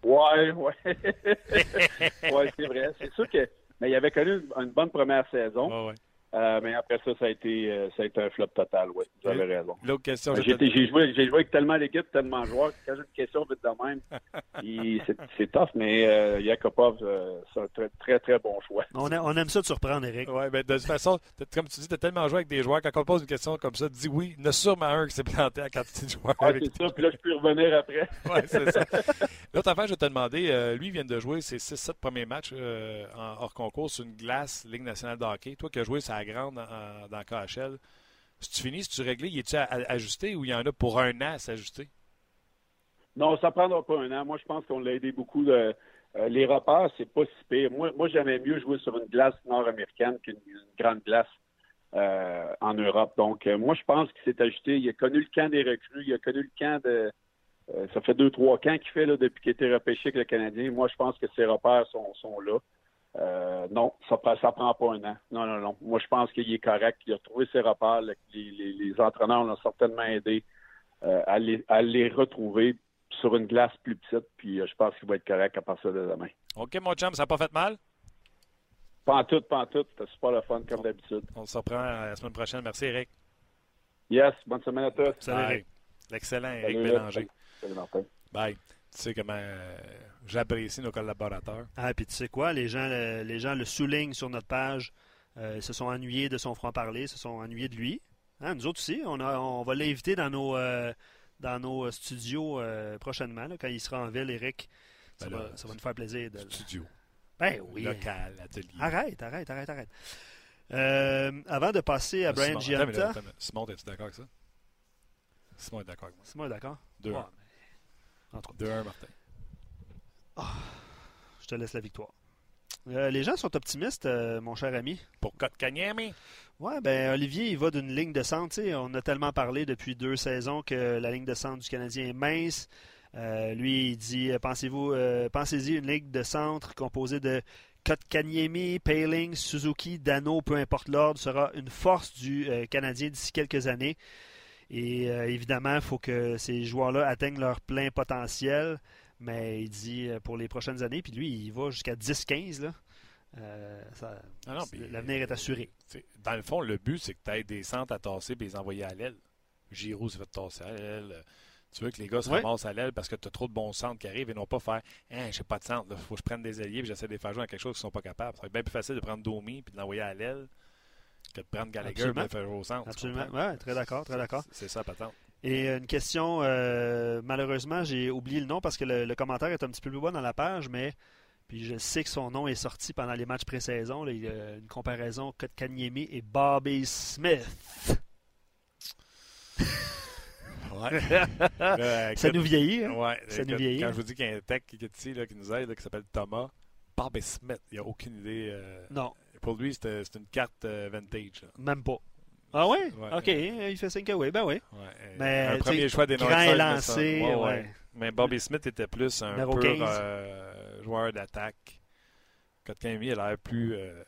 S4: Ouais, ouais. ouais, c'est vrai. C'est sûr que. Mais il avait connu une, bonne première saison. ouais. Euh, mais après ça, ça a été, euh, ça a été un flop total, oui. Vous avez raison.
S1: L'autre question.
S4: J'ai joué, joué avec tellement d'équipes, tellement de joueurs. Quand j'ai une question vite de même, c'est tough, mais euh, Yakupov, euh, c'est un très, très, très bon choix.
S2: On, on aime ça de surprendre, Eric.
S1: Oui, mais de toute façon, comme tu dis, tu as tellement joué avec des joueurs. Quand on pose une question comme ça, dis oui. Il y en a sûrement un qui s'est planté à quantité de joueurs.
S4: Ah, c'est ça, puis là, je peux revenir après.
S1: oui, c'est ça. L'autre affaire, je vais te demander, lui, il vient de jouer ses 6-7 premiers matchs en hors concours sur une glace Ligue nationale de hockey. Toi qui as joué grande en dans KHL. Si tu finis, si tu réglé, y est-tu ajusté ou il y en a pour un an à s'ajuster?
S4: Non, ça ne prendra pas un an. Moi, je pense qu'on l'a aidé beaucoup. Euh, les repères, c'est pas si pire. Moi, moi j'aimais mieux jouer sur une glace nord-américaine qu'une grande glace euh, en Europe. Donc, euh, moi, je pense qu'il s'est ajusté. Il a connu le camp des recrues. Il a connu le camp de. ça fait deux, trois camps qu'il fait là, depuis qu'il a été repêché avec le Canadien. Moi, je pense que ses repères sont, sont là. Euh, non, ça ne prend pas un an. Non, non, non. Moi, je pense qu'il est correct. Il a trouvé ses repères. Les, les, entraîneurs l'ont certainement aidé euh, à, les, à, les, retrouver sur une glace plus petite. Puis euh, je pense qu'il va être correct à partir de demain.
S1: OK, mon chum, ça n'a pas fait mal?
S4: Pas en tout, pas en tout. C'était super le fun, comme d'habitude.
S1: On se reprend la semaine prochaine. Merci, Eric.
S4: Yes, bonne semaine à tous.
S1: Salut, Eric. L'excellent Eric Bélanger. Salut, Martin. Bye. Tu sais comment euh, j'apprécie nos collaborateurs.
S2: Ah, puis tu sais quoi, les gens, les gens le soulignent sur notre page. Euh, ils se sont ennuyés de son franc-parler, se sont ennuyés de lui. Hein, nous autres aussi, on, a, on va l'inviter dans nos, euh, dans nos studios prochainement, quand il sera en ville, Eric. Ça, ben va, ça va, nous faire plaisir. De...
S1: Studio.
S2: Ben oui.
S1: Local, atelier.
S2: Arrête, arrête, arrête, arrête. avant de passer à Brian Gianta.
S1: Simon, es-tu d'accord avec ça? Simon est d'accord avec moi.
S2: Simon est d'accord?
S1: Deux. 2-1, Martin.
S2: Ah, je te laisse la victoire. Euh, les gens sont optimistes, euh, mon cher ami.
S1: Pour Kotkaniemi?
S2: Ouais, ben Olivier, il va d'une ligne de centre. On a tellement parlé depuis deux saisons que la ligne de centre du Canadien est mince. Euh, lui, il dit pensez-vous, pensez-y, une ligne de centre composée de Kotkaniemi, Paling, Suzuki, Dano, peu importe l'ordre, sera une force du Canadien d'ici quelques années. Et euh, évidemment, il faut que ces joueurs-là atteignent leur plein potentiel. Mais il dit euh, pour les prochaines années, puis lui, il va jusqu'à 10-15. Euh, ah l'avenir est assuré.
S1: Dans le fond, le but, c'est que tu aies des centres à tasser et les envoyer à l'aile. Giroud se fait tasser à l'aile. Tu veux que les gars se ramassent à l'aile parce que tu as trop de bons centres qui arrivent et non pas faire hein, j'ai pas de centre, il faut que je prenne des alliés et j'essaie de les faire jouer à quelque chose qu'ils sont pas capables. Ça va être bien plus facile de prendre Domi et de l'envoyer à l'aile que de prendre Gallagher et de faire au centre.
S2: Absolument. Oui, très d'accord, très d'accord.
S1: C'est ça, patente.
S2: Et une question, euh, malheureusement, j'ai oublié le nom parce que le, commentaire est un petit peu plus bas dans la page, mais puis je sais que son nom est sorti pendant les matchs pré-saison. Il y a une comparaison Kotkaniemi et Bobby Smith.
S1: Ouais.
S2: ça nous vieillit. Hein?
S1: Ouais,
S2: ça nous vieillit.
S1: Quand je vous dis qu'il y a un tech qui qui nous aide, qui s'appelle Thomas, Bobby Smith, il n'y a aucune idée. Euh,
S2: non.
S1: Pour lui, c'est une carte euh, vintage.
S2: Même pas. Ah oui? OK, il fait 5 away, ben oui.
S1: Ouais, Mais, un premier choix des
S2: Grand lancé,
S1: ouais, ouais. Mais Bobby Smith était plus un pur euh, joueur d'attaque. Kotkaniemi a l'air plus, euh,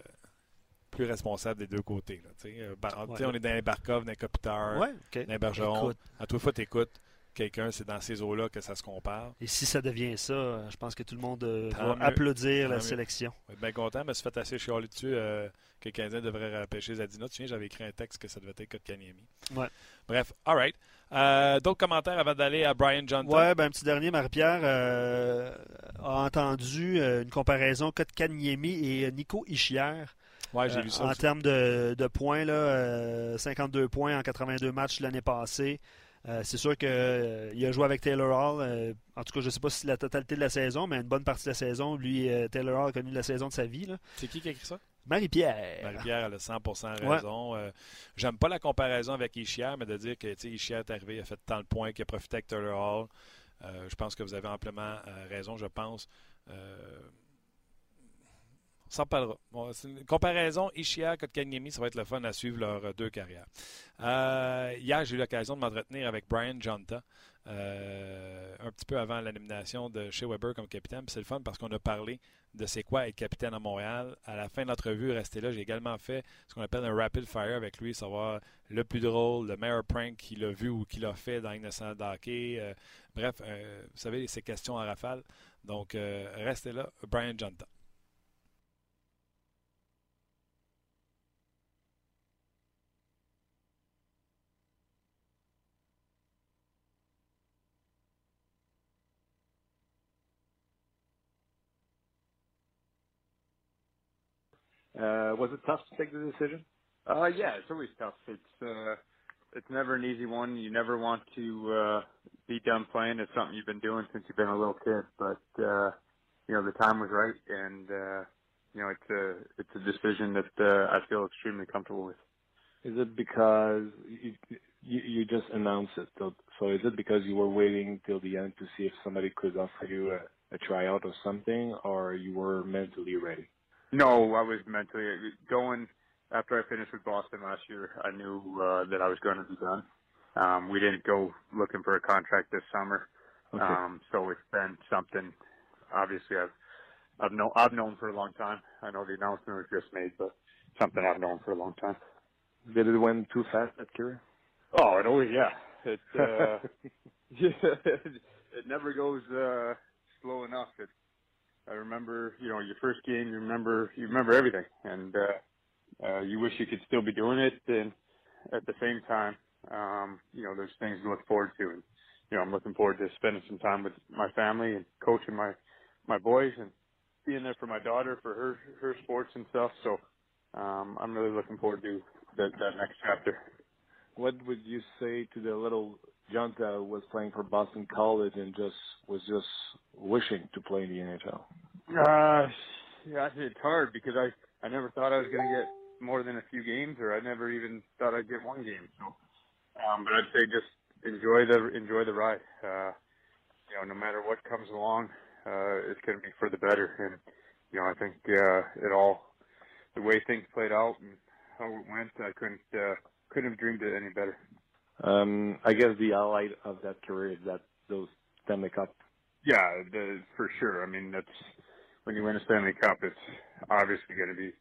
S1: plus responsable des deux côtés. Là, euh, On est dans les Barkov, dans les Kopitar, dans les Bergeron. À toute fois, tu écoutes quelqu'un, c'est dans ces eaux-là que ça se compare.
S2: Et si ça devient ça, je pense que tout le monde euh, va applaudir la sélection.
S1: Oui, bien content, mais se fait assez chialer dessus euh, que le Canadien devrait repêcher Zadina. Tu viens, j'avais écrit un texte que ça devait être Kotkaniemi.
S2: Ouais.
S1: Bref, all right. Euh, d'autres commentaires avant d'aller à Brian Johnson?
S2: Oui, ben, un petit dernier. Marie-Pierre a entendu une comparaison Kotkaniemi et Nico Ischier.
S1: Ouais, j'ai vu ça.
S2: En termes de, de, points, là, 52 points en 82 matchs l'année passée. Euh, c'est sûr qu'il euh, a joué avec Taylor Hall. Euh, en tout cas, je ne sais pas si la totalité de la saison, mais une bonne partie de la saison. Lui, Taylor Hall a connu la saison de sa vie.
S1: C'est qui qui a écrit ça?
S2: Marie-Pierre.
S1: Marie-Pierre, a 100% raison. J'aime pas la comparaison avec Ishier, mais de dire que Ishier est arrivé, il a fait tant de points, qu'il a profité avec Taylor Hall. je pense que vous avez amplement raison, je pense s'en parlera. c'est une comparaison Ishia Kotkaniemi, ça va être le fun à suivre leurs deux carrières. Euh, hier, j'ai eu l'occasion de m'entretenir avec Brian Jonta, euh, un petit peu avant l'élimination de chez Weber comme capitaine. C'est le fun parce qu'on a parlé de c'est quoi être capitaine à Montréal. À la fin de l'entrevue, restez là. J'ai également fait ce qu'on appelle un rapid fire avec lui, savoir le plus drôle, le meilleur prank qu'il a vu ou qu'il a fait dans Innocent Hockey. Euh, bref, vous savez, ces questions en rafale. Donc, restez là. Brian Jonta.
S5: Was it tough to take the decision?
S6: Uh, yeah, it's always tough. It's uh, it's never an easy one. You never want to uh, be done playing. It's something you've been doing since you've been a little kid. But uh, you know the time was right, and uh, you know it's a it's a decision that uh, I feel extremely comfortable with.
S5: Is it because you, you, you just announced it? So, so is it because you were waiting till the end to see if somebody could offer you a, a tryout or something, or you were mentally ready?
S6: No, I was mentally going after I finished with Boston last year. I knew uh, that I was going to be done. Um, we didn't go looking for a contract this summer, okay. um, so it's been something. Obviously, I've I've known I've known for a long time. I know the announcement was just made, but something I've known for a long time.
S5: Did it went too fast at Curie?
S6: Oh, it always yeah. It uh, it never goes uh, slow enough. It I remember, you know, your first game, you remember, you remember everything, and uh, uh, you wish you could still be doing it. And at the same time, um, you know, there's things to look forward to, and you know, I'm looking forward to spending some time with my family and coaching my my boys and being there for my daughter for her her sports and stuff. So um, I'm really looking forward to that that next chapter.
S5: What would you say to the little Jonta was playing for Boston College and just was just wishing to play in the NHL?
S6: Uh, yeah, it's hard because I I never thought I was going to get more than a few games, or I never even thought I'd get one game. So, um, but I'd say just enjoy the enjoy the ride. Uh, you know, no matter what comes along, uh, it's going to be for the better. And you know, I think uh, it all the way things played out and how it went, I couldn't uh, couldn't have dreamed it any better.
S5: Um, I guess the highlight of that career is that those Stanley Cup.
S6: Yeah, the, for sure. I mean, that's when you win a Stanley Cup, it's obviously going to be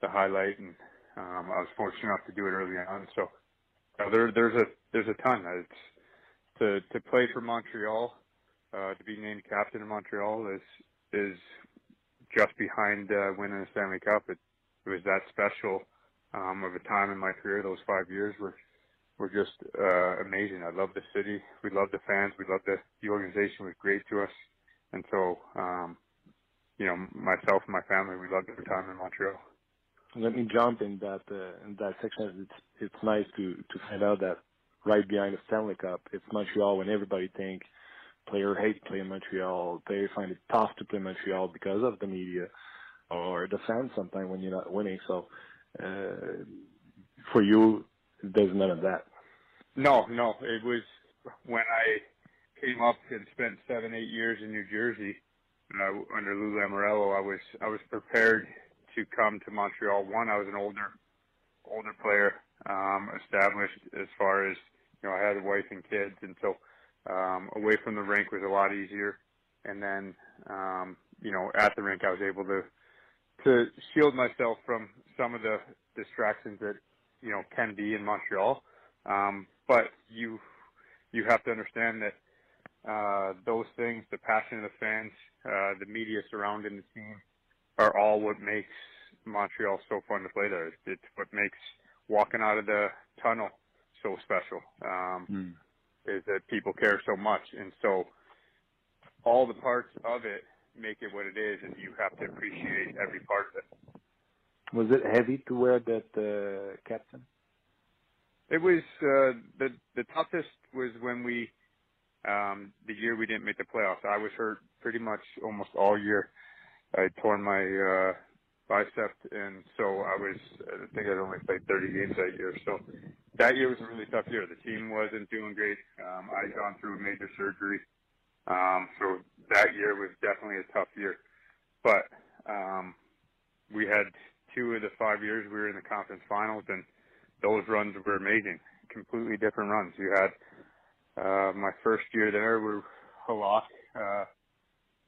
S6: the highlight, and um, I was fortunate enough to do it early on. So uh, there, there's a there's a ton. It's to to play for Montreal, uh, to be named captain of Montreal is is just behind uh, winning a Stanley Cup. It, it was that special um, of a time in my career. Those five years were were just uh, amazing. I love the city. We love the fans. We love the the organization was great to us, and so um, you know myself and my family we loved our time in Montreal.
S5: Let me jump in that uh, in that section. It's it's nice to to find out that right behind the Stanley Cup, it's Montreal. When everybody think player hate playing Montreal, they find it tough to play Montreal because of the media or the fans. Sometimes when you're not winning, so uh, for you, there's none of that.
S6: No, no. It was when I came up and spent seven, eight years in New Jersey uh, under Lou Lamorello. I was I was prepared to come to Montreal. One, I was an older older player, um, established as far as you know. I had a wife and kids, and so um, away from the rink was a lot easier. And then um, you know, at the rink, I was able to to shield myself from some of the distractions that you know can be in Montreal. Um, but you you have to understand that uh, those things, the passion of the fans, uh, the media surrounding the team, are all what makes Montreal so fun to play there. It's what makes walking out of the tunnel so special. Um, mm. Is that people care so much, and so all the parts of it make it what it is, and you have to appreciate every part of it.
S5: Was it heavy to wear that uh, captain?
S6: It was uh, the the toughest was when we um, the year we didn't make the playoffs. I was hurt pretty much almost all year. I torn my uh, bicep, and so I was. I think I'd only played 30 games that year. So that year was a really tough year. The team wasn't doing great. Um, I'd gone through major surgery, um, so that year was definitely a tough year. But um, we had two of the five years we were in the conference finals, and those runs were amazing. Completely different runs. You had uh, my first year there, where Halak, uh,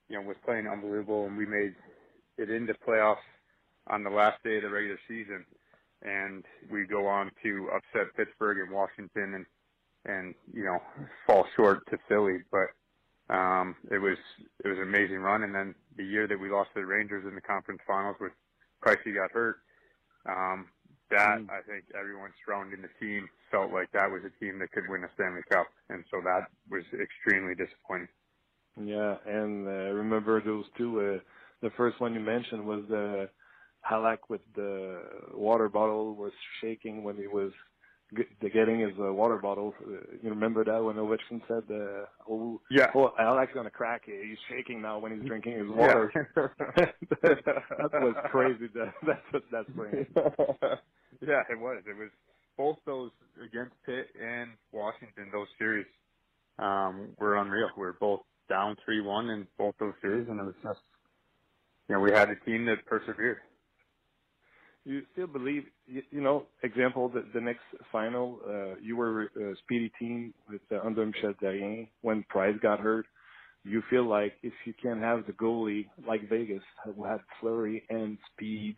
S6: you know, was playing unbelievable, and we made it into playoffs on the last day of the regular season, and we go on to upset Pittsburgh and Washington, and and you know fall short to Philly, but um, it was it was an amazing run. And then the year that we lost to the Rangers in the conference finals, with Pricey got hurt, um, that mm. I think everyone surrounding the team felt like that was a team that could win a Stanley Cup, and so that was extremely disappointing.
S5: Yeah, and uh, remember those two. Uh, the first one you mentioned was uh, Halak with the water bottle was shaking when he was getting his uh, water bottle. Uh, you remember that when Ovechkin said, uh, "Oh,
S6: yeah,
S5: oh, Halak's gonna crack it. He's shaking now when he's drinking his water." Yeah. that was crazy. That, that's that's funny.
S6: yeah, it was. It was both those against Pitt and Washington. Those series um, were unreal. We were both down three one in both those series, and it was just you know we had a team that persevered
S5: you still believe, you, you know, example, the, the next final, uh, you were a speedy team with uh, Therrien when Price got hurt. You feel like if you can have the goalie like Vegas, who had flurry and speed,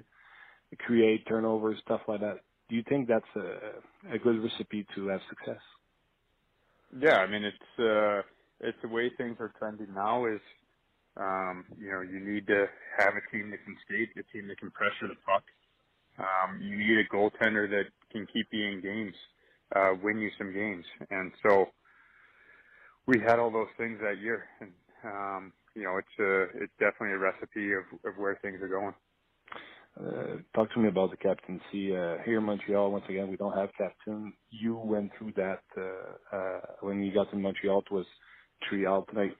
S5: create turnovers, stuff like that, do you think that's a, a good recipe to have success?
S6: Yeah, I mean, it's, uh, it's the way things are trending now is, um, you know, you need to have a team that can skate, a team that can pressure the puck, um, you need a goaltender that can keep you in games, uh, win you some games. And so we had all those things that year. And, um, you know, it's a, it's definitely a recipe of, of where things are going.
S5: Uh, talk to me about the captaincy. Uh, here in Montreal, once again, we don't have captain. You went through that uh, uh, when you got to Montreal. It was three out. Like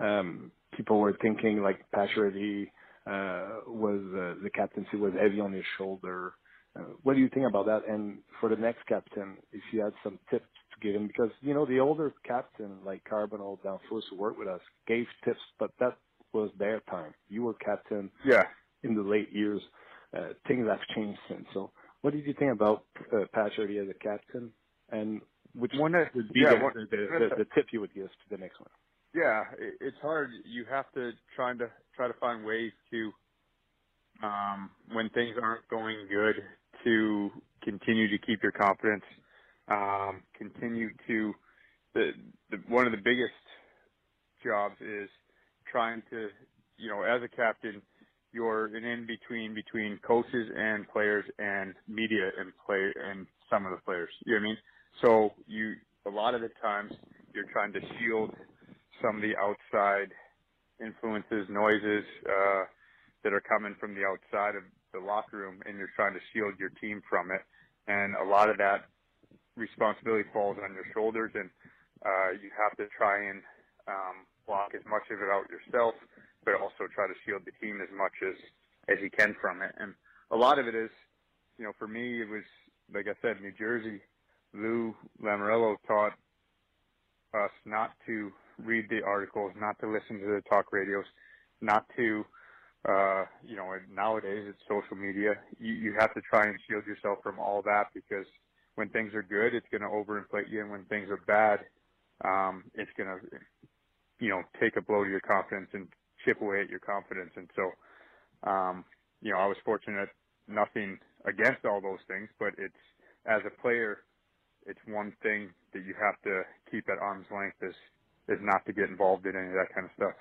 S5: um, people were thinking, like Pacioretty, was uh, the captaincy was heavy on his shoulder. Uh, what do you think about that? And for the next captain, if you had some tips to give him, because you know the older captain like Carbonell down who worked with us gave tips, but that was their time. You were captain,
S6: yeah,
S5: in the late years. Uh, things have changed since. So, what did you think about uh, Pacioretty as a captain, and which one would be yeah, the, one, the, the, the, the tip you would give to the next one?
S6: Yeah, it's hard. You have to try to try to find ways to, um, when things aren't going good, to continue to keep your confidence. Um, continue to the, the one of the biggest jobs is trying to, you know, as a captain, you're an in between between coaches and players and media and play and some of the players. You know what I mean? So you a lot of the times you're trying to shield some of the outside influences, noises uh, that are coming from the outside of the locker room, and you're trying to shield your team from it. And a lot of that responsibility falls on your shoulders, and uh, you have to try and um, block as much of it out yourself, but also try to shield the team as much as as you can from it. And a lot of it is, you know, for me, it was like I said, New Jersey. Lou Lamoriello taught us not to read the articles, not to listen to the talk radios, not to, uh, you know, nowadays it's social media. You, you have to try and shield yourself from all that because when things are good, it's going to overinflate you, and when things are bad, um, it's going to, you know, take a blow to your confidence and chip away at your confidence. And so, um, you know, I was fortunate. Nothing against all those things, but it's as a player, it's one thing that you have to keep at arm's length is is not to get involved in any of that kind of stuff.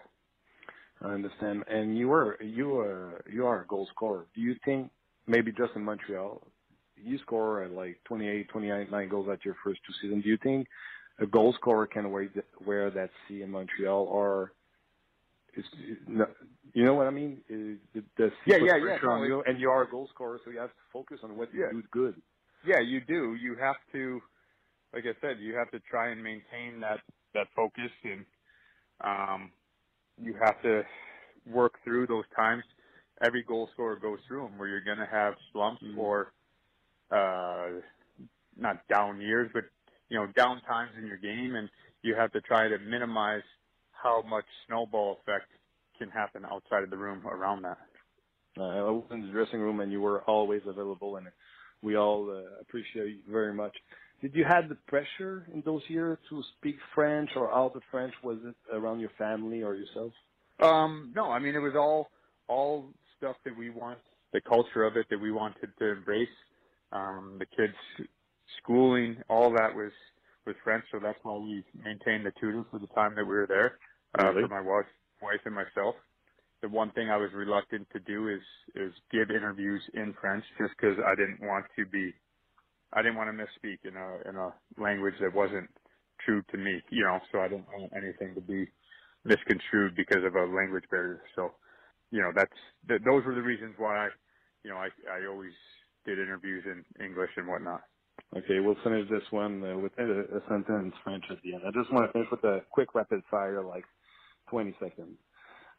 S5: I understand. And you were you are you are a goal scorer. Do you think maybe just in Montreal, you score like 28, 29 goals at your first two seasons? Do you think a goal scorer can wear wear that C in Montreal, or is, you know what I mean? Is the, the
S6: yeah, yeah, yeah.
S5: On you, and you are a goal scorer, so you have to focus on what you
S6: yeah.
S5: do good.
S6: Yeah, you do. You have to, like I said, you have to try and maintain that that focus, and um, you have to work through those times. Every goal scorer goes through them where you're going to have slumps mm-hmm. or uh, not down years, but you know down times in your game, and you have to try to minimize how much snowball effect can happen outside of the room around that.
S5: Uh, I was in the dressing room, and you were always available, and we all uh, appreciate you very much. Did you have the pressure in those years to speak French or out of French? Was it around your family or yourself?
S6: Um, no, I mean it was all all stuff that we want, the culture of it that we wanted to embrace. Um, the kids' schooling, all that was was French, so that's why we maintained the tutor for the time that we were there uh, really? for my wife, wife and myself. The one thing I was reluctant to do is is give interviews in French, just because I didn't want to be, I didn't want to misspeak in a in a language that wasn't true to me, you know. So I didn't want anything to be misconstrued because of a language barrier. So, you know, that's th- those were the reasons why I, you know, I I always did interviews in English and whatnot.
S5: Okay, we'll finish this one uh, with a, a sentence French at the end. I just want to finish with a quick rapid fire, like 20 seconds.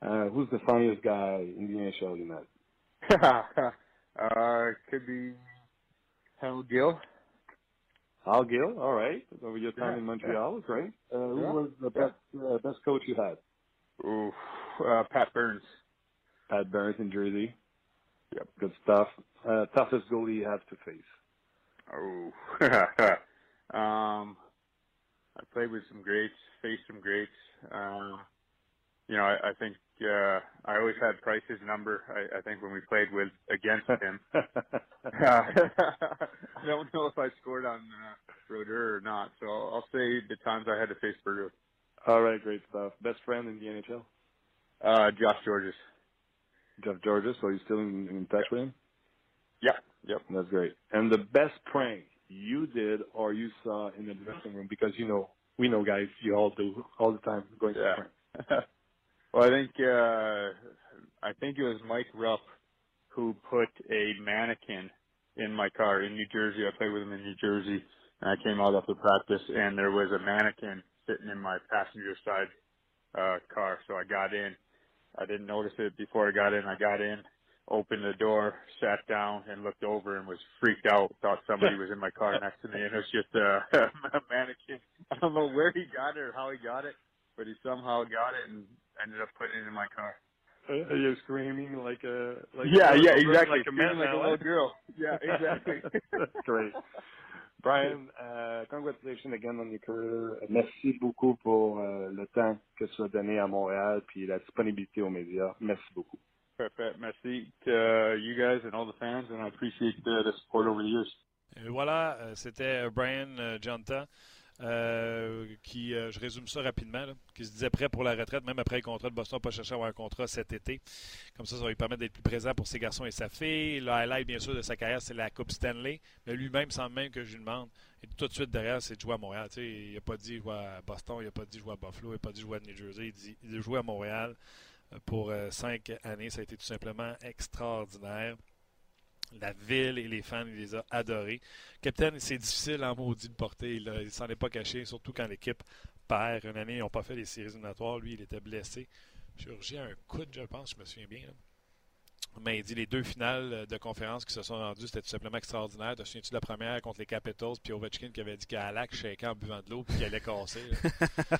S5: Uh, who's the funniest guy in the NHL United?
S6: uh, could be Hal Gill.
S5: Hal Gill, all right. Over your time yeah, in Montreal, yeah. great. Uh, who yeah, was the best uh, best coach you had?
S6: Ooh, uh, Pat Burns.
S5: Pat Burns in Jersey.
S6: Yep.
S5: Good stuff. Uh, toughest goalie you have to face?
S6: Oh, um, I played with some greats, faced some greats. Um, you know, I, I think uh, I always had Price's number. I, I think when we played with against him, uh, I don't know if I scored on uh, Brodeur or not. So I'll, I'll say the times I had to face Brodeur.
S5: All right, great stuff. Best friend in the NHL?
S6: Uh, Josh Georges.
S5: Jeff Georges. So you still in, in touch with him?
S6: Yeah. Yep.
S5: That's great. And the best prank you did or you saw in the dressing room because you know we know guys you all do all the time going
S6: yeah.
S5: to prank.
S6: well, I think uh I think it was Mike Rupp who put a mannequin in my car in New Jersey. I played with him in New Jersey, and I came out after practice, and there was a mannequin sitting in my passenger side uh car. So I got in. I didn't notice it before I got in. I got in, opened the door, sat down, and looked over and was freaked out. Thought somebody was in my car next to me, and it was just a, a mannequin. I don't know where he got it or how he got it, but he somehow got it and ended up putting it in my car.
S5: Uh, you're screaming like a like
S6: yeah
S5: a
S6: yeah exactly
S5: like a man
S6: like a little girl yeah exactly
S5: that's great Brian uh, congratulations again on your career merci beaucoup pour uh, le temps que tu as donné à Montréal puis la disponibilité aux médias merci beaucoup
S6: Perfect. Merci to uh, you guys and all the fans, and I appreciate the, the support over the years.
S1: Et voilà, euh, c'était Brian euh, Jonta. Euh, qui, euh, je résume ça rapidement, qui se disait prêt pour la retraite, même après le contrat de Boston, pas chercher à avoir un contrat cet été. Comme ça, ça va lui permettre d'être plus présent pour ses garçons et sa fille. Le highlight, bien sûr, de sa carrière, c'est la Coupe Stanley. Mais lui-même, sans même que je lui demande, et tout de suite derrière, c'est de jouer à Montréal. Il n'a pas dit jouer à Boston, il n'a pas dit jouer à Buffalo, il n'a pas dit jouer à New Jersey. Il dit, il jouer à Montréal pour euh, cinq années. Ça a été tout simplement extraordinaire. La ville et les fans, il les a adorés. Capitaine, c'est difficile en maudit de porter. Il, ne s'en est pas caché, surtout quand l'équipe perd. Une année, ils n'ont pas fait les séries éliminatoires. Lui, il était blessé. Chirurgie à un coude, je pense, je me souviens bien. Mais il dit les deux finales de conférence qui se sont rendues, c'était tout simplement extraordinaire. Te souviens-tu de la première contre les Capitals, puis Ovechkin qui avait dit qu'à Alak shakeait en buvant de l'eau, puis qu'il allait casser.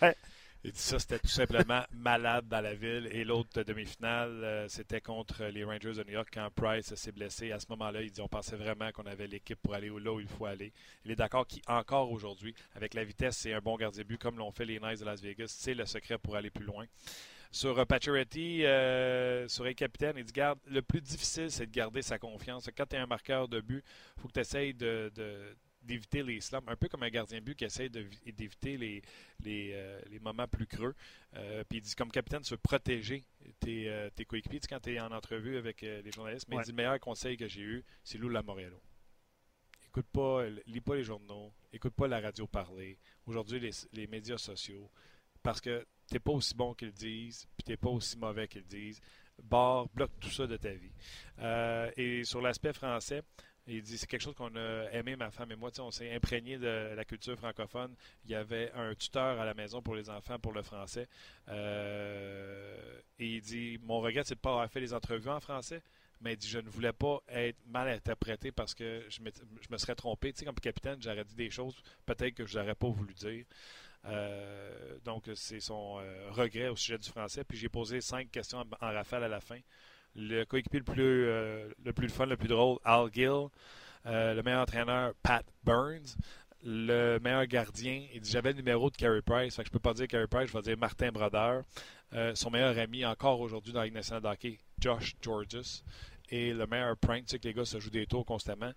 S1: Dit ça, c'était tout simplement malade dans la ville. Et l'autre demi-finale, euh, c'était contre les Rangers de New York quand Price s'est blessé. À ce moment-là, il dit on pensait vraiment qu'on avait l'équipe pour aller là où il faut aller. Il est d'accord qu'encore aujourd'hui, avec la vitesse, c'est un bon gardien but comme l'ont fait les Knights de Las Vegas. C'est le secret pour aller plus loin. Sur euh, Pacioretty, euh, sur les capitaines, il dit garde, le plus difficile, c'est de garder sa confiance. Quand tu es un marqueur de but, il faut que tu essayes de, d'éviter les slams, un peu comme un gardien de but qui essaie d'éviter les, les, les, moments plus creux. puis il dit, comme capitaine, tu veux protéger tes, tes coéquipiers. quand tu es en entrevue avec les journalistes, mais il dit, le meilleur conseil que j'ai eu, c'est Lou Lamoriello. Écoute pas, lis pas les journaux, écoute pas la radio parler. Aujourd'hui, les, les médias sociaux, parce que t'es pas aussi bon qu'ils disent, puis t'es pas aussi mauvais qu'ils disent. Barre, bloque tout ça de ta vie. Euh, et sur l'aspect français, il dit c'est quelque chose qu'on a aimé, ma femme et moi. On s'est imprégné de la culture francophone. Il y avait un tuteur à la maison pour les enfants pour le français. Euh, et il dit Mon regret, c'est de ne pas avoir fait les entrevues en français. Mais il dit Je ne voulais pas être mal interprété parce que je, me serais trompé. Tu sais, comme capitaine, j'aurais dit des choses peut-être que je n'aurais pas voulu dire. Euh, donc, c'est son euh, regret au sujet du français. Puis j'ai posé cinq questions en, rafale à la fin. Le coéquipier le plus, euh, le plus fun, le plus drôle, Al Gill. le meilleur entraîneur, Pat Burns. Le meilleur gardien, il dit j'avais le numéro de Carey Price. Fait que je peux pas dire Carey Price, je vais dire Martin Brodeur. son meilleur ami encore aujourd'hui dans la Ligue nationale Josh Georges. Et le meilleur prank, tu sais que les gars se jouent des tours constamment.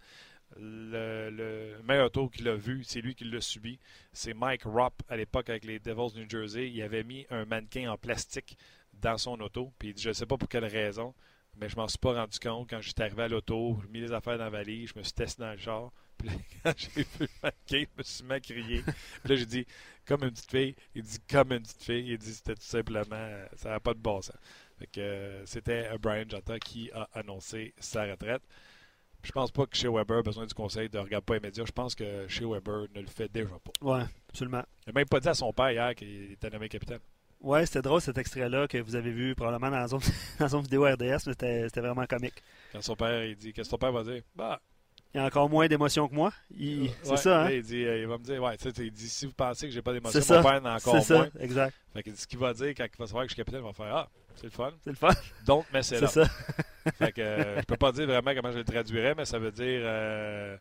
S1: Le, meilleur tour qu'il a vu, c'est lui qui l'a subi. C'est Mike Rupp à l'époque avec les Devils de New Jersey. Il avait mis un mannequin en plastique dans son auto. Puis il dit Je ne sais pas pour quelle raison, mais je m'en suis pas rendu compte. Quand j'étais arrivé à l'auto, j'ai mis les affaires dans la valise, je me suis testé dans le char. Puis quand j'ai vu mannequin, je me suis mis à crier. Puis là, j'ai dit Comme une petite fille. Il dit Comme une petite fille. Il dit C'était tout simplement, ça n'a pas de bon sens. que, euh, c'était Brian Jota qui a annoncé sa retraite. Je pense pas que chez Weber a besoin du conseil de regarder pas les médias. Je pense que chez Weber ne le fait déjà pas.
S2: Oui, absolument.
S1: Il n'a même pas dit à son père hier qu'il était nommé capitaine.
S2: Oui, c'était drôle cet extrait-là que vous avez vu probablement dans zone, dans vidéo RDS, mais c'était vraiment comique.
S1: Quand son père, il dit, qu'est-ce que ton père va dire? Bah,
S2: il a encore moins d'émotions que moi. c'est ça, hein?
S1: Il, dit, euh, il va me dire, ouais, tu sais, il dit, si vous pensez que j'ai pas d'émotions, mon père en a encore moins. C'est ça,
S2: exact.
S1: Fait que ce qu'il va dire quand il va savoir que je suis capitaine, il va faire, ah, c'est le fun.
S2: C'est le fun.
S1: Donc, mais c'est là.
S2: C'est ça.
S1: fait que euh, je peux pas dire vraiment comment je le traduirais, mais ça veut dire euh,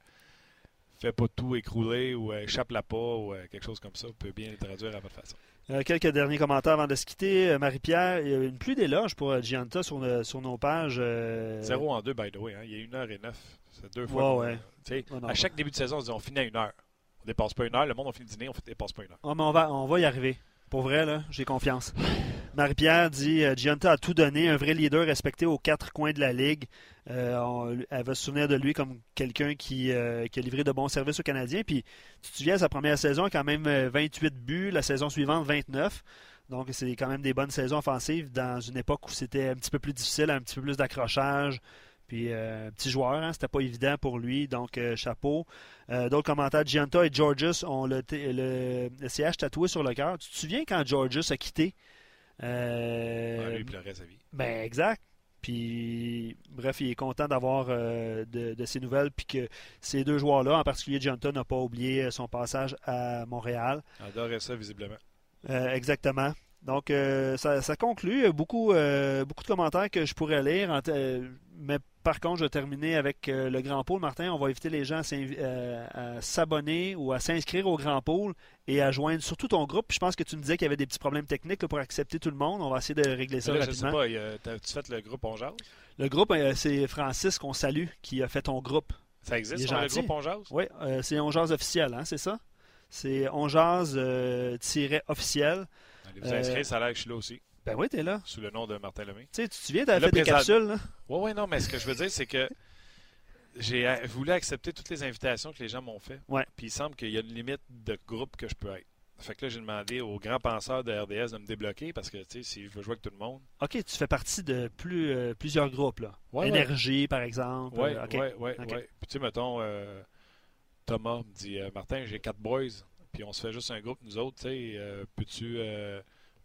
S1: fais pas tout écrouler ou euh, échappe la pas ou quelque chose comme ça. Vous pouvez bien le traduire à votre façon.
S2: quelques derniers commentaires avant de se quitter. Marie-Pierre, il y a une pluie d'éloges pour Gianta sur, sur, nos pages.
S1: 0 en 2, by the way. Hein. Il y a une heure et neuf. C'est deux fois.
S2: Ouais,
S1: ouais. à chaque début de saison, on dit on finit à une heure. On dépasse pas une heure. Le monde, on finit dîner, on dépasse pas une heure.
S2: Ah, mais on va, on va y arriver. Pour vrai, là, j'ai confiance. Marie-Pierre dit euh, Gianta a tout donné, un vrai leader respecté aux quatre coins de la ligue. Euh, elle va se souvenir de lui comme quelqu'un qui, euh, qui, a livré de bons services aux Canadiens. Puis, tu te souviens, sa première saison, quand même 28 buts, la saison suivante, 29. Donc, c'est quand même des bonnes saisons offensives dans une époque où c'était un petit peu plus difficile, un petit peu plus d'accrochage. Puis, euh, petit joueur, hein, c'était pas évident pour lui, donc euh, chapeau. Euh, d'autres commentaires, Gianta et Georges ont le, le, CH tatoué sur le cœur. Tu te souviens quand Georges a quitté?
S1: Lui, il pleurait sa vie.
S2: Ben, exact. Puis, bref, il est content d'avoir de, ces nouvelles, puis que ces deux joueurs-là, en particulier Gianta, n'a pas oublié son passage à Montréal.
S1: Adorait ça, visiblement.
S2: exactement. Donc, ça, ça, conclut. Beaucoup, beaucoup de commentaires que je pourrais lire. mais par contre, je vais terminer avec euh, le Grand Pôle. Martin, on va inviter les gens à euh, s'abonner ou à s'inscrire au Grand Pôle et à joindre surtout ton groupe. je pense que tu me disais qu'il y avait des petits problèmes techniques pour accepter tout le monde. On va essayer de régler ça rapidement.
S1: Je sais pas, tu fait le groupe On
S2: Le groupe, euh, c'est Francis qu'on salue qui a fait ton groupe.
S1: Ça existe, le groupe On
S2: Oui, c'est On officiel, hein, c'est ça? C'est On officiel
S1: Allez vous inscrire, ça a l'air que je suis là aussi.
S2: Ben oui, t'es là.
S1: Sous le nom de Martin Lemay.
S2: Tu sais, tu te souviens, t'avais fait des capsules, là?
S1: Oui, oui, non, mais ce que je veux dire, c'est que j'ai voulu accepter toutes les invitations que les gens m'ont fait.
S2: Ouais.
S1: Puis il semble qu'il y a une limite de groupe que je peux être. Fait que là, j'ai demandé aux grands penseurs de RDS de me débloquer parce que, tu sais, si je veux jouer avec tout le monde.
S2: OK, tu fais partie de plus, euh, plusieurs groupes, là. Énergie, par exemple.
S1: Oui, oui, oui. Puis, tu sais, mettons, euh, Thomas me dit euh, Martin, j'ai quatre boys, puis on se fait juste un groupe, nous autres, tu sais, peux-tu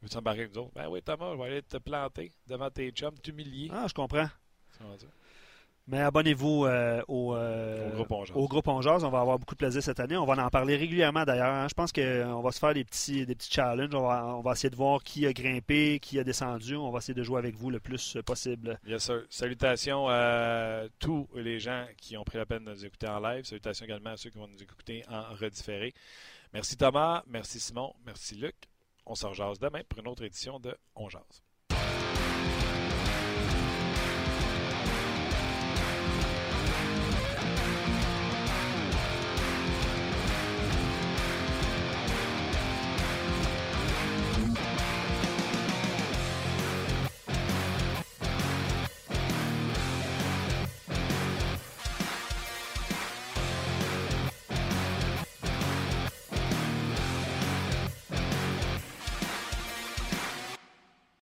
S1: veux-tu embarquer avec nous autres? Ben oui, Thomas, je vais aller te planter devant tes chums, t'humilier.
S2: Ah, je comprends. Mais abonnez-vous euh, au,
S1: euh,
S2: au, groupe Ongeaz. On va avoir beaucoup de plaisir cette année. On va en parler régulièrement d'ailleurs. Hein. Je pense qu'on va se faire des petits, des petits challenges. On va, essayer de voir qui a grimpé, qui a descendu. On va essayer de jouer avec vous le plus possible.
S1: Yes, sir. Salutations à tous les gens qui ont pris la peine de nous écouter en live. Salutations également à ceux qui vont nous écouter en redifféré. Merci Thomas, merci Simon, merci Luc. On s'en jase demain pour une autre édition de On Jase.